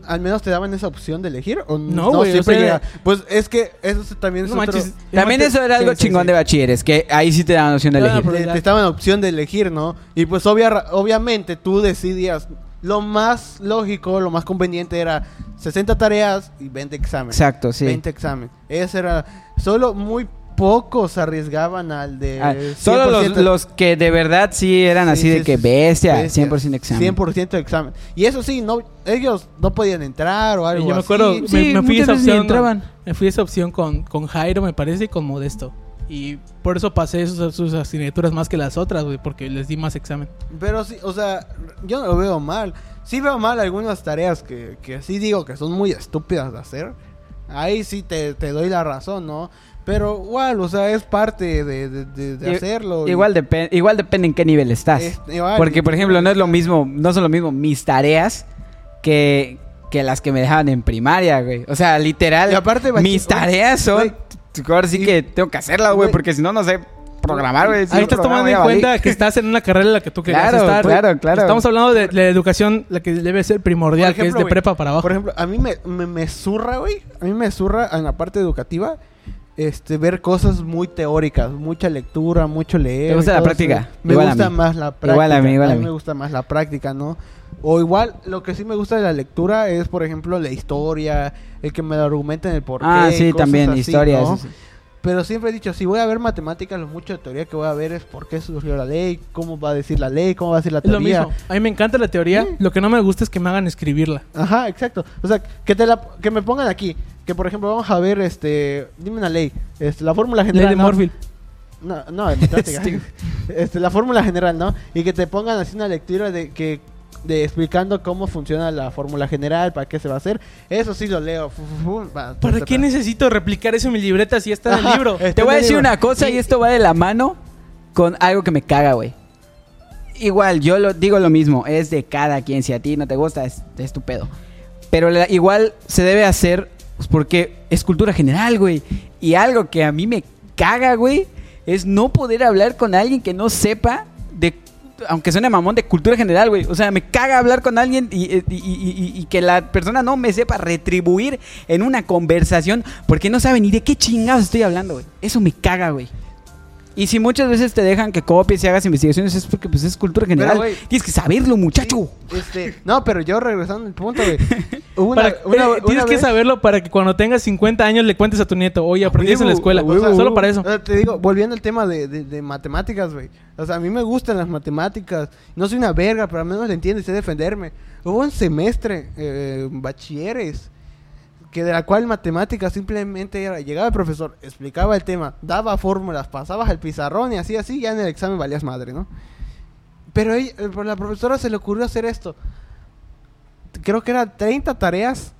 al menos te daban esa opción de elegir. ¿o No, siempre sea, Pues es que eso es- también es No otro. manches. También eso era algo sí, sí, chingón sí. de bachilleres, que ahí sí te daban opción de elegir. te, te estaban opción de elegir, ¿no? Y pues obvia, obviamente tú decidías. Lo más lógico, lo más conveniente era 60 tareas y 20 exámenes. Exacto, sí. 20 exámenes. Ese era. Solo muy pocos arriesgaban al de. Ah, solo los, 100%. los que de verdad sí eran Sí, así de que bestia, bestia. 100% examen. 100% examen. Y eso sí, no, ellos no podían entrar o algo Yo me así. acuerdo, Sí, me, me fui esa opción. entraban. Me fui esa opción con, con Jairo, me parece, y con Modesto. Y por eso pasé sus, sus asignaturas más que las otras, güey, porque les di más examen. Pero sí, o sea, yo no lo veo mal. Sí veo mal algunas tareas que, que sí digo que son muy estúpidas de hacer. Ahí sí te, te doy la razón, ¿no? Pero igual, o sea, es parte de, de- de- hacerlo. y- Igual, depe- igual depende en qué nivel estás. Es- igual, Porque, por y- ejemplo, no es lo mismo, no son lo mismo mis tareas que, que las que me dejaban en primaria, güey. O sea, literal, Y aparte, mis tareas son... güey, ahora sí y- que tengo que hacerlas, güey, güey. porque si no, no sé programar, güey. Ahí no estás tomando en cuenta que estás en una carrera en la que tú querías Claro, estar. claro, claro. Estamos hablando de la educación, la que debe ser primordial, Por que es ejemplo, de güey, prepa para abajo. Por ejemplo, a mí me, me, me zurra, güey. A mí me zurra en la parte educativa. Este, ver cosas muy teóricas, mucha lectura, mucho leer. ¿Te gusta la práctica? Me Igual gusta más la práctica. Igual a mí, igual a mí. me gusta más la práctica, ¿no? O igual, lo que sí me gusta de la lectura es, por ejemplo, la historia, el que me lo argumenten el porqué. Ah, sí, también, así, historia. ¿no? eso sí. Pero siempre he dicho, si voy a ver matemáticas, lo mucho de teoría que voy a ver es por qué surgió la ley, cómo va a decir la ley, cómo va a decir la Es lo teoría. mismo. A mí me encanta la teoría. Sí. Lo que no me gusta es que me hagan escribirla. Ajá, exacto. O sea, que te la, que me pongan aquí, que por ejemplo vamos a ver, este, dime una ley, este, la fórmula Ley general. de ¿no? Morfield. No, no, en (laughs) este, la fórmula general, ¿no? Y que te pongan así una lectura de que de explicando cómo funciona la fórmula general, para qué se va a hacer. Eso sí lo leo. ¿Para qué necesito replicar eso en mi libreta si está en el libro? Te voy a decir una cosa y esto va de la mano con algo que me caga, güey. Igual, yo lo digo lo mismo, es de cada quien. Si a ti no te gusta, es, es tu pedo. Pero la- igual se debe hacer pues, porque es cultura general, güey. Y algo que a mí me caga, güey, es no poder hablar con alguien que no sepa aunque suene mamón de cultura general, güey. O sea, me caga hablar con alguien y, y- y- y- y que la persona no me sepa retribuir en una conversación porque no sabe ni de qué chingados estoy hablando, güey. Eso me caga, güey. Y si muchas veces te dejan que copies y hagas investigaciones es porque pues es cultura general. güey, Tienes que saberlo, muchacho. Este, no, pero yo regresando al punto, güey. (laughs) Hubo una- Para- una- eh, una tienes que vez- saberlo para que cuando tengas 50 años le cuentes a tu nieto, oye, aprendí eso en la escuela. Solo para eso. O sea, te digo, volviendo al tema de, de- de matemáticas, güey. O sea, a mí me gustan las matemáticas. No soy una verga, pero al menos le entiendo y sé defenderme. Hubo un semestre, eh, bachilleres, que de la cual matemáticas simplemente era, llegaba el profesor, explicaba el tema, daba fórmulas, pasabas al pizarrón y así, así, ya en el examen valías madre, ¿no? Pero ella- eh, la profesora se le ocurrió hacer esto. Creo que eran 30 tareas,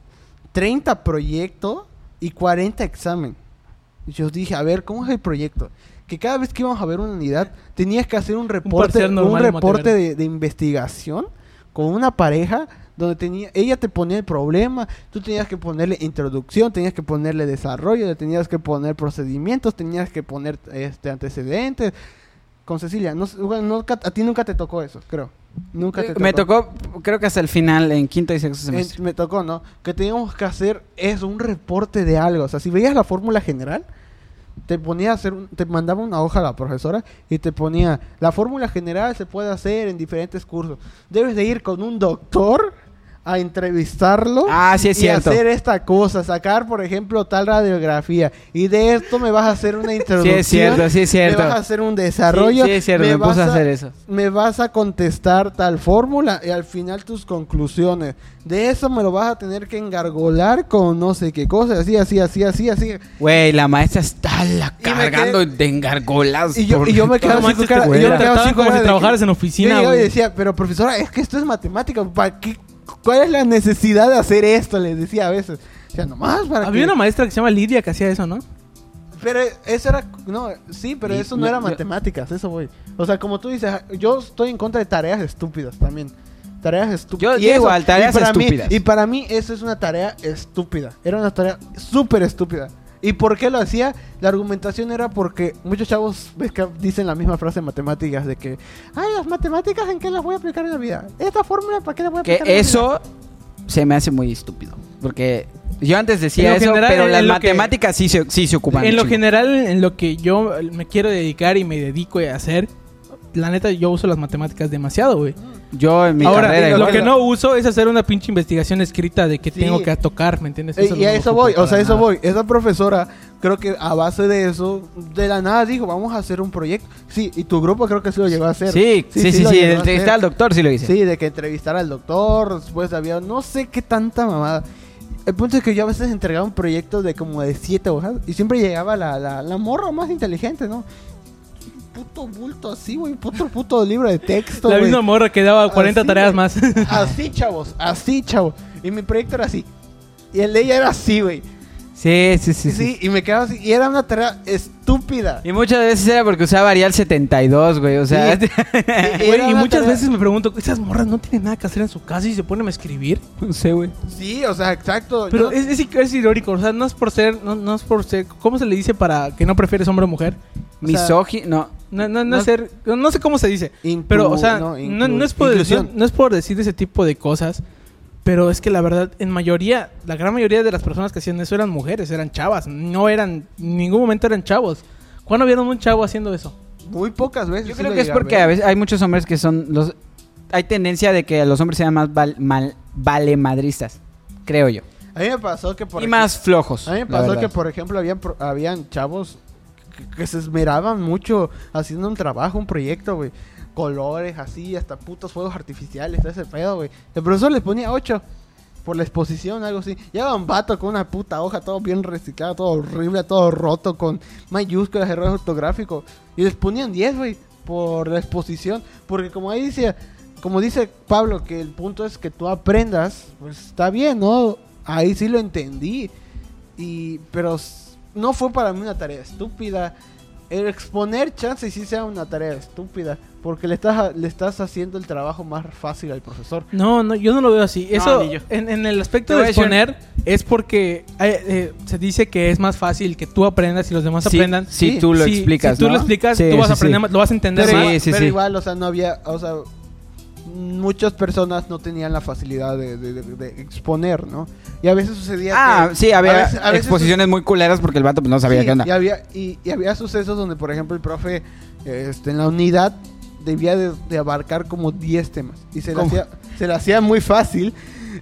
30 proyectos y 40 examen. Y yo dije, a ver, ¿cómo es el proyecto? Que cada vez que íbamos a ver una unidad, tenías que hacer un reporte, un, reporte de investigación con una pareja donde tenía, ella te ponía el problema, tú tenías que ponerle introducción, tenías que ponerle desarrollo, tenías que poner procedimientos, tenías que poner este antecedentes. Con Cecilia, no, a ti nunca te tocó eso, creo. Nunca te tocó. Me tocó, creo que hasta el final, en quinto y sexto En- semestre. me tocó, ¿no? Que teníamos que hacer eso, un reporte de algo. O sea, si veías la fórmula general, te ponía a hacer, un- te mandaba una hoja a la profesora y te ponía, la fórmula general se puede hacer en diferentes cursos. Debes de ir con un doctor a entrevistarlo Ah, sí es y cierto. hacer esta cosa, sacar, por ejemplo, tal radiografía. Y de esto me vas a hacer una (laughs) Sí introducción. es cierto, sí es cierto. Me vas a hacer un desarrollo. Sí, sí es cierto, me, vas puse a hacer eso. me vas a contestar tal fórmula y al final tus conclusiones. De eso me lo vas a tener que engargolar con no sé qué cosa, así, así, así, así, así. Güey, la maestra está la me cargando quedé- de engargolados. Y yo, y yo me quedaba No así cara, yo me así como si trabajaras en oficina, Yo y güey. decía, pero profesora, es que esto es matemática, ¿para qué? ¿Cuál es la necesidad de hacer esto? Les decía a veces. O sea, nomás para Había que... una maestra que se llama Lidia que hacía eso, ¿no? Pero eso era, no, sí, pero Y- eso no, no, era yo- matemáticas, eso voy. O sea, como tú dices, yo estoy en contra de tareas estúpidas también. Tareas estúpidas. Yo digo, igual, tareas y para estúpidas. Mí, y para mí eso es una tarea estúpida. Era una tarea súper estúpida. ¿Y por qué lo hacía? La argumentación era porque muchos chavos ves que dicen la misma frase en matemáticas de que, ay, las matemáticas en qué las voy a aplicar en la vida. Esta fórmula, ¿para qué la voy a Que aplicar en la vida?" eso se me hace muy estúpido. Porque yo antes decía eso, general, pero las que- matemáticas sí, se, sí se ocupan. En lo general, en lo que yo me quiero dedicar y me dedico a hacer, la neta, yo uso las matemáticas demasiado, güey. Yo en mi Ahora, carrera lo igual. que no uso es hacer una pinche investigación escrita de que Sí. tengo que tocar, ¿me entiendes? No y a eso voy, o sea, a eso nada. voy. Esa profesora, creo que a base de eso, de la nada dijo, vamos a hacer un proyecto. Sí, y tu grupo creo que sí lo llegó a hacer. Sí, sí, sí, sí, a entrevistar al doctor sí lo hice. Sí, de que entrevistara al doctor, después había no sé qué tanta mamada. el punto es que yo a veces entregaba un proyecto de como de siete hojas y siempre llegaba la, la, la morra más inteligente, ¿no? Puto bulto así, güey, puto puto libro de texto, (laughs) La güey. misma morra que daba 40 Así, tareas güey. más. (laughs) Así, chavos, así, chavos. Y mi proyecto era así. Y el de ella era así, güey. Sí, sí, Sí, sí, sí. y me quedaba así. Y era una tarea estúpida. Y muchas veces era porque usaba Arial 72, güey. O sea, Sí. (laughs) Güey, Era y muchas tarea- veces me pregunto, ¿esas morras no tienen nada que hacer en su casa y se ponen a escribir? no sé, güey. Sí, o sea, exacto. Pero Yo- es, es, es irónico, o sea, no es por ser, no, no es por ser, ¿cómo se le dice para que no prefieres hombre o mujer? O sea, Misógino, no. No, no, no, ser, no sé cómo se dice, Intu- pero, o sea, no, no, inclu- no es por, no, no es por decir ese tipo de cosas, pero es que la verdad, en mayoría, la gran mayoría de las personas que hacían eso eran mujeres, eran chavas, no eran, en ningún momento eran chavos. ¿Cuándo vieron un chavo haciendo eso? Muy pocas veces. Yo creo que es porque a veces hay muchos hombres que son los... Hay tendencia de que los hombres sean más val- mal, valemadristas, creo yo. A mí me pasó que por y ej- más flojos. A mí me pasó que, por ejemplo, habían, habían chavos que, que se esmeraban mucho haciendo un trabajo, un proyecto, güey. Colores, así, hasta putos fuegos artificiales, ese pedo, güey. El profesor les ponía 8 por la exposición, algo así. Llegaba un vato con una puta hoja, todo bien reciclado, todo horrible, todo roto, con mayúsculas, errores ortográficos. Y les ponían 10, güey, por la exposición. Porque como ahí dice, como dice Pablo, que el punto es que tú aprendas, pues está bien, ¿no? Ahí sí lo entendí. Y, pero no fue para mí una tarea estúpida. El exponer chance y sí sea una tarea estúpida. Porque le estás, le estás haciendo el trabajo más fácil al profesor. No, no, yo no lo veo así. No, Eso, en, en el aspecto de exponer, es porque eh, eh, se dice que es más fácil que tú aprendas y los demás Sí, aprendan. Si Sí. tú lo Si- explicas, Si tú ¿no? lo explicas, Sí, tú vas sí, a aprender, sí. más, lo vas a entender Pero, Sí, más. igual, sí, pero sí. igual, o sea, no había, o sea, muchas personas no tenían la facilidad de, de- de- de exponer, ¿no? Y a veces sucedía Ah, que- sí, había a veces- a veces exposiciones muy culeras porque el vato pues, no sabía Sí, qué onda. Y había, y, y había sucesos donde, por ejemplo, el profe este, en la unidad debía de, abarcar como 10 temas. Y se le, hacía, se le hacía muy fácil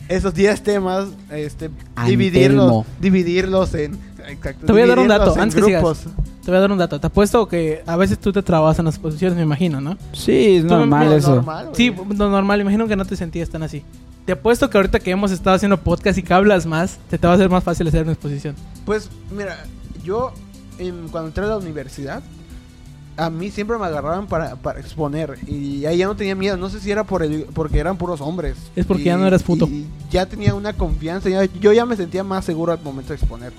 esos 10 temas, este, Antelmo. dividirlos, dividirlos en... exacto, Te voy a dar un dato, antes que sigas. Te voy a dar un dato. Te apuesto que a veces tú te trabas en las exposiciones, me imagino, ¿no? Sí, es normal no, eso. normal. Sí, lo normal. Imagino que no te sentías tan así. Te apuesto que ahorita que hemos estado haciendo podcast y que hablas más, te, te va a ser más fácil hacer una exposición. Pues, mira, yo en- cuando entré a la universidad, a mí siempre me agarraban para, para exponer. Y ahí ya no tenía miedo. No sé si era por el, porque eran puros hombres. Es porque Y- ya no eras puto. y ya tenía una confianza. ya- yo ya me sentía más seguro al momento de exponer.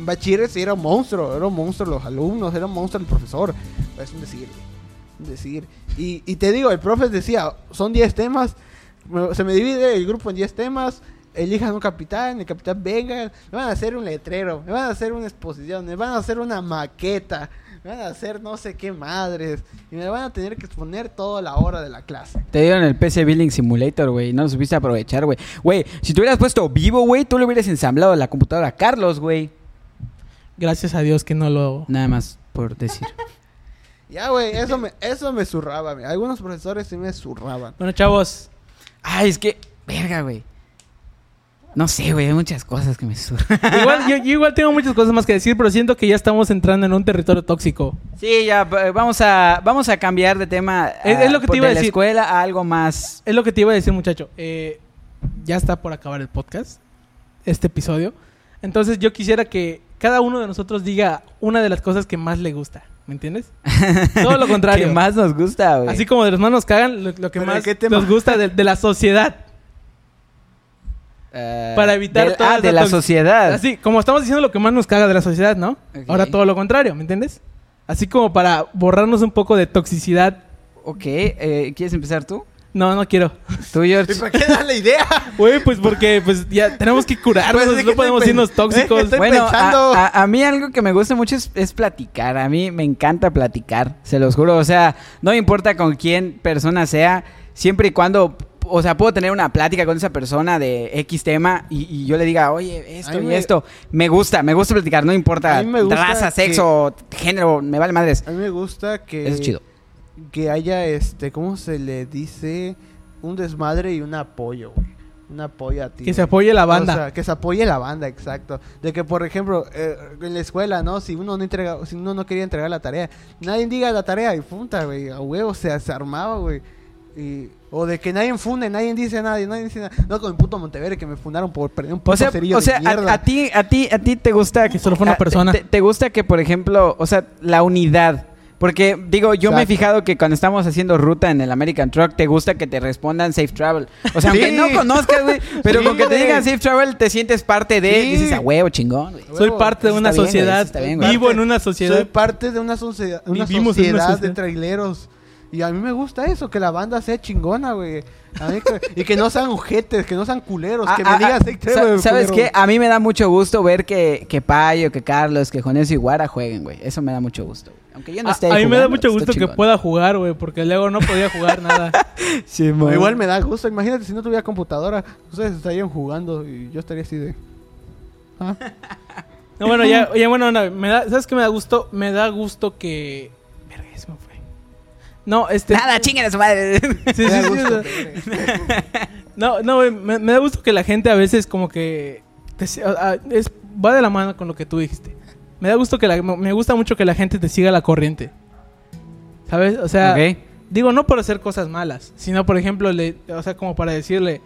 En bachilleres era un monstruo. Era un monstruo los alumnos. Era un monstruo el profesor. Es un decir. un decir. Y, te digo, el profe decía, son 10 temas. Se me divide el grupo en 10 temas. Elijan un capitán, el capitán venga, me van a hacer un letrero, me van a hacer una exposición, me van a hacer una maqueta, me van a hacer no sé qué madres, y me van a tener que exponer toda la hora de la clase. Te dieron el PC Building Simulator, güey. No lo supiste aprovechar, güey. Güey, si tú hubieras puesto vivo, güey, tú le hubieras ensamblado la computadora a Carlos, güey. Gracias a Dios que no lo... Nada más por decir. (laughs) Ya, güey, eso me, eso me zurraba. me- Algunos profesores sí me zurraban. Bueno, chavos, Ay, es que, verga, güey. No sé, güey, hay muchas cosas que me surran. (laughs) igual, yo, yo igual tengo muchas cosas más que decir, pero siento que ya estamos entrando en un territorio tóxico. Sí, ya, eh, vamos a, vamos a cambiar de tema. Es- ah, es lo que te por- iba a de la decir. escuela a algo más. Es lo que te iba a decir, muchacho. Eh, ya está por acabar el podcast, este episodio. Entonces yo quisiera que cada uno de nosotros diga una de las cosas que más le gusta. ¿Me entiendes? (laughs) Todo lo contrario. que más nos gusta, güey. Así como de los manos cagan, lo, lo que ¿Pero más nos gusta de, de la sociedad. Eh, para evitar del- toda Ah, de la sociedad. Así, como estamos diciendo lo que más nos caga de la sociedad, ¿no? Ahora todo lo contrario, ¿me entiendes? Así como para borrarnos un poco de toxicidad. Ok, eh, ¿quieres empezar tú? No, no quiero. Tú, George. ¿Y para qué darle idea? Güey, pues porque pues ya tenemos que curarnos, Pues, ¿de qué no podemos irnos tóxicos. es que estoy Bueno, a, a- a mí algo que me gusta mucho es, es platicar. A mí me encanta platicar, se los juro. O sea, no me importa con quién persona sea, siempre y cuando, o sea, puedo tener una plática con esa persona de X tema y, y yo le diga, oye, esto y me- esto. Me gusta, me gusta platicar, no importa raza, que- sexo, género, me vale madres. A mí me gusta que... Eso es chido. Que haya, este, ¿cómo se le dice? Un desmadre y un apoyo, güey. Un apoyo a ti. Que se apoye la banda. O sea, que se apoye la banda, exacto. De que, por ejemplo, eh, en la escuela, ¿no? Si uno no entrega, si uno no quería entregar la tarea, nadie diga la tarea y punta, güey. A huevo se, se armaba, güey. Y, o de que nadie funde, nadie dice nada, nadie dice nada. No con el puto Monteverde que me fundaron por perder un puto O sea, o sea a, a ti, a ti, a ti te gusta Que solo fue una a- persona. Te, te gusta que, por ejemplo, o sea, la unidad. Porque, digo, yo me he fijado que cuando estamos haciendo ruta en el American Truck, te gusta que te respondan safe travel. O sea, Sí. aunque no conozcas, güey, pero Sí, con que te digan safe travel, te sientes parte de, Sí. dices, a huevo, chingón, güey. Soy parte de una bien, sociedad. bien, güey. Vivo en una Soy sociedad. parte de una, sociedad, una Vivimos en una sociedad de traileros. Y a mí me gusta eso, que la banda sea chingona, güey. Que- y que no sean ojetes, que no sean culeros, que Ah, me ah, digan ah, "Hey, sa- Trevor, ¿Sabes culero". qué? A mí me da mucho gusto ver que, que Payo, que Carlos, que Jones y Guara jueguen, güey. Eso me da mucho gusto. Güey. Aunque yo no A, esté a ahí mí me da jugando, mucho está gusto que chingón. pueda jugar, güey, porque luego no podía jugar (laughs) nada. Sí, mo. igual me da gusto. Imagínate si no tuviera computadora, ustedes estarían jugando y yo estaría así de. ¿Ah? (laughs) No, bueno, ya, ya bueno, no, me da, ¿sabes qué me da gusto? Me da gusto que... Verga, ya se me fue. No, este... Nada, chinguen a su madre. (laughs) Sí, Me sí, da sí, gusto. o sea, No, no, güey, me, me da gusto que la gente a veces como que... te si- a- a- es, va de la mano con lo que tú dijiste. Me da gusto que la, me gusta mucho que la gente te siga la corriente. ¿Sabes? O sea, digo, no por hacer cosas malas, sino por ejemplo, le, o sea, como para decirle,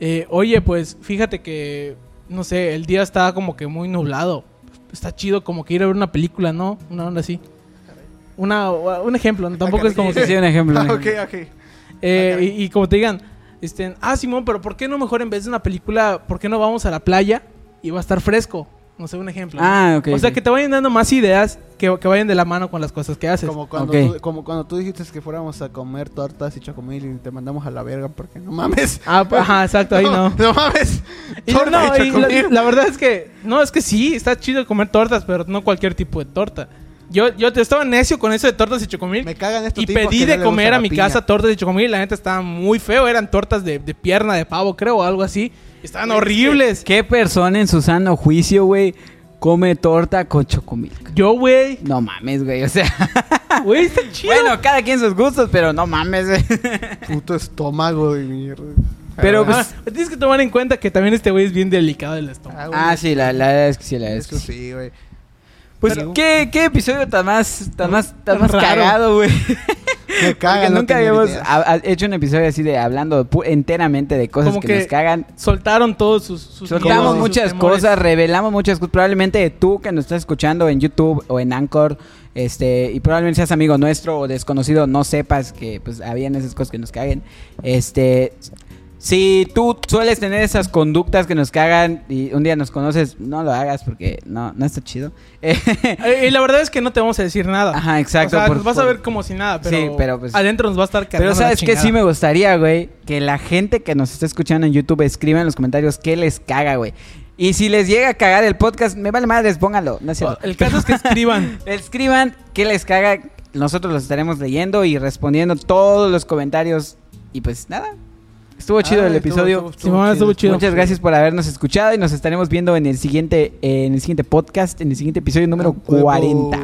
eh, oye, pues fíjate que, no sé, el día está como que muy nublado. Está chido como que ir a ver una película, ¿no? Una onda así. Una, un ejemplo, ¿no? tampoco es como Sí, que... sí, un ejemplo. un (laughs) Ah. Eh, y, y como te digan, este, ah, Simón, pero ¿por qué no mejor en vez de una película, ¿por qué no vamos a la playa y va a estar fresco? No sé, un ejemplo. Ah, ok. o sea, que te vayan dando más ideas que, que vayan de la mano con las cosas que haces. Como cuando, tú, como cuando tú dijiste que fuéramos a comer tortas y chocomil y te mandamos a la verga porque no mames. Ah, pues, ajá, exacto, ahí (laughs) no. No mames. Y Torta no, y y la, chocomil. la verdad es que, no, es que sí, está chido comer tortas, pero no cualquier tipo de torta. Yo, yo te estaba necio con eso de tortas y chocomil. Me cagan estos Y tipos pedí que de comer a mi piña. casa tortas de chocomil. La neta estaba muy feo. Eran tortas de, de pierna de pavo, creo, o algo así. Estaban horribles. ¿Qué persona en su sano juicio, güey, come torta con chocomilk? Yo, güey. No mames, güey. O sea, Güey, está (laughs) chido. bueno, cada quien sus gustos, pero no mames, güey. Puto estómago de mierda. Pero, Ah, pues, Ah, tienes que tomar en cuenta que también este güey es bien delicado del estómago. güey, Ah, sí, la, la verdad es que sí, la verdad es que Eso sí. sí, güey. Pues, Pero- ¿qué, ¿qué episodio tan más, tan más, tan más raro. cagado, güey? (laughs) Me Porque cagan. no nunca habíamos hecho un episodio así de hablando enteramente de cosas que, que nos cagan. Soltaron todos sus, sus Soltamos sus muchas cosas, revelamos muchas cosas. Probablemente tú que nos estás escuchando en YouTube o en Anchor, este, y probablemente seas amigo nuestro o desconocido, no sepas que pues habían esas cosas que nos caguen. Este, si tú sueles tener esas conductas que nos cagan y un día nos conoces, no lo hagas porque no, no está chido. (laughs) Eh, y la verdad es que no te vamos a decir nada. Ajá, exacto. O sea, por- nos vas a ver como si nada, pero, Sí, pero, pues- adentro nos va a estar cargando Pero sabes que sí me gustaría, güey, que la gente que nos está escuchando en YouTube escriba en los comentarios qué les caga, güey. Y si les llega a cagar el podcast, me vale madres, pónganlo. No cierto. El caso es que (laughs) escriban. Escriban qué les caga. Nosotros los estaremos leyendo y respondiendo todos los comentarios. Y pues nada. Estuvo chido Ah, el estuvo- episodio. estuvo- Sí, mamá, estuvo chido. Muchas gracias por habernos escuchado y nos estaremos viendo en el siguiente en el siguiente podcast, en el siguiente episodio número Huevo, 40.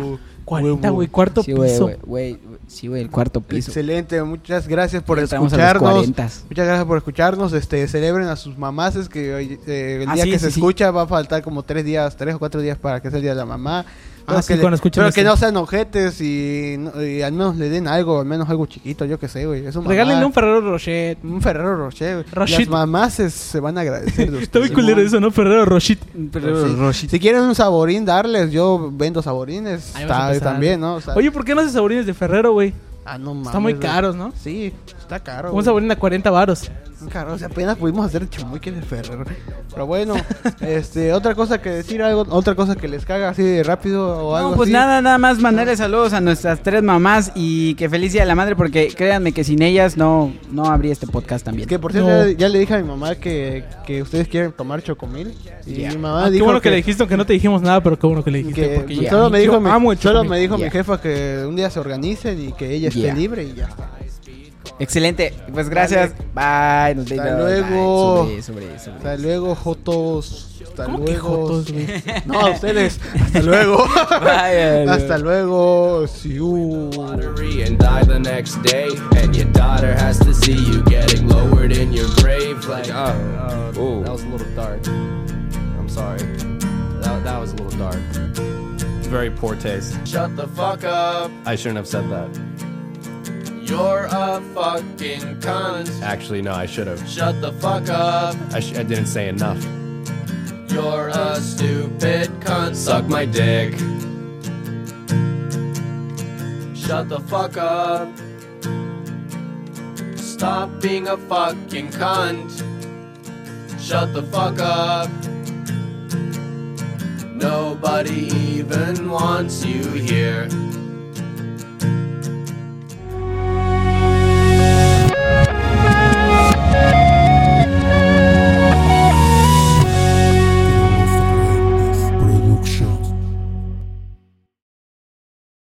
40, huevo. güey, cuarto Sí, piso. güey, güey, sí, güey, el cuarto piso. Excelente, muchas gracias por escucharnos. 40. Muchas gracias por escucharnos. Este, celebren a sus mamás. Es que hoy, eh, el Ah, día sí, que sí, se sí. escucha va a faltar como tres días, tres o cuatro días para que sea el día de la mamá. Ah, Pero sí, que, cuando escuchen pero que esto. no sean ojetes y, al menos le den algo, al menos algo chiquito, yo que sé, güey. Regálenle un Ferrero Rocher. Un Ferrero Rocher. Las mamás se, se van a agradecer de (laughs) Está muy culero eso, ¿no? Ferrero Rocher. Sí. Si quieren un saborín darles, yo vendo saborines. También, ¿no? O sea, Oye, ¿por qué no haces saborines de Ferrero, güey? Ah, no mames, Están muy güey. caros, ¿no? Sí, está caro. Un güey. saborín a 40 varos. Caro, o sea, apenas pudimos hacer chamuique de Ferrero. Pero bueno, (laughs) este, otra cosa que decir, algo, otra cosa que les caga así de rápido o algo No, pues así. nada, nada más mandarle saludos a nuestras tres mamás y que feliz día de la madre porque créanme que sin ellas no, no habría este podcast también. Que por cierto, No. ya, ya le dije a mi mamá que, que ustedes quieren tomar chocomil. Y Ya. mi mamá Ah, qué dijo bueno que, que, le dijiste, aunque no te dijimos nada, pero qué bueno que le dijiste. que porque ya- solo me yo dijo, mi, solo me dijo mi jefa que un día se organicen y que ella esté Libre y ya está. Excelente, pues gracias. Bye, nos Hasta vemos. luego. Bye. Sobre, sobre, sobre. Hasta luego, Jotos. Hasta ¿Cómo que luego. jotos? No, a ustedes. Hasta luego. (laughs) Bye, Hasta luego. See you. lottery and die the next day. And your daughter has to see you getting lowered in your grave. Like, oh, oh, that was a little dark. I'm sorry. That, that was a little dark. Very poor taste. Shut the fuck up. I shouldn't have said that. You're a fucking cunt. Actually, no, I should have. Shut the fuck up. I, sh- I didn't say enough. You're a stupid cunt. Suck my dick. Shut the fuck up. Stop being a fucking cunt. Shut the fuck up. Nobody even wants you here.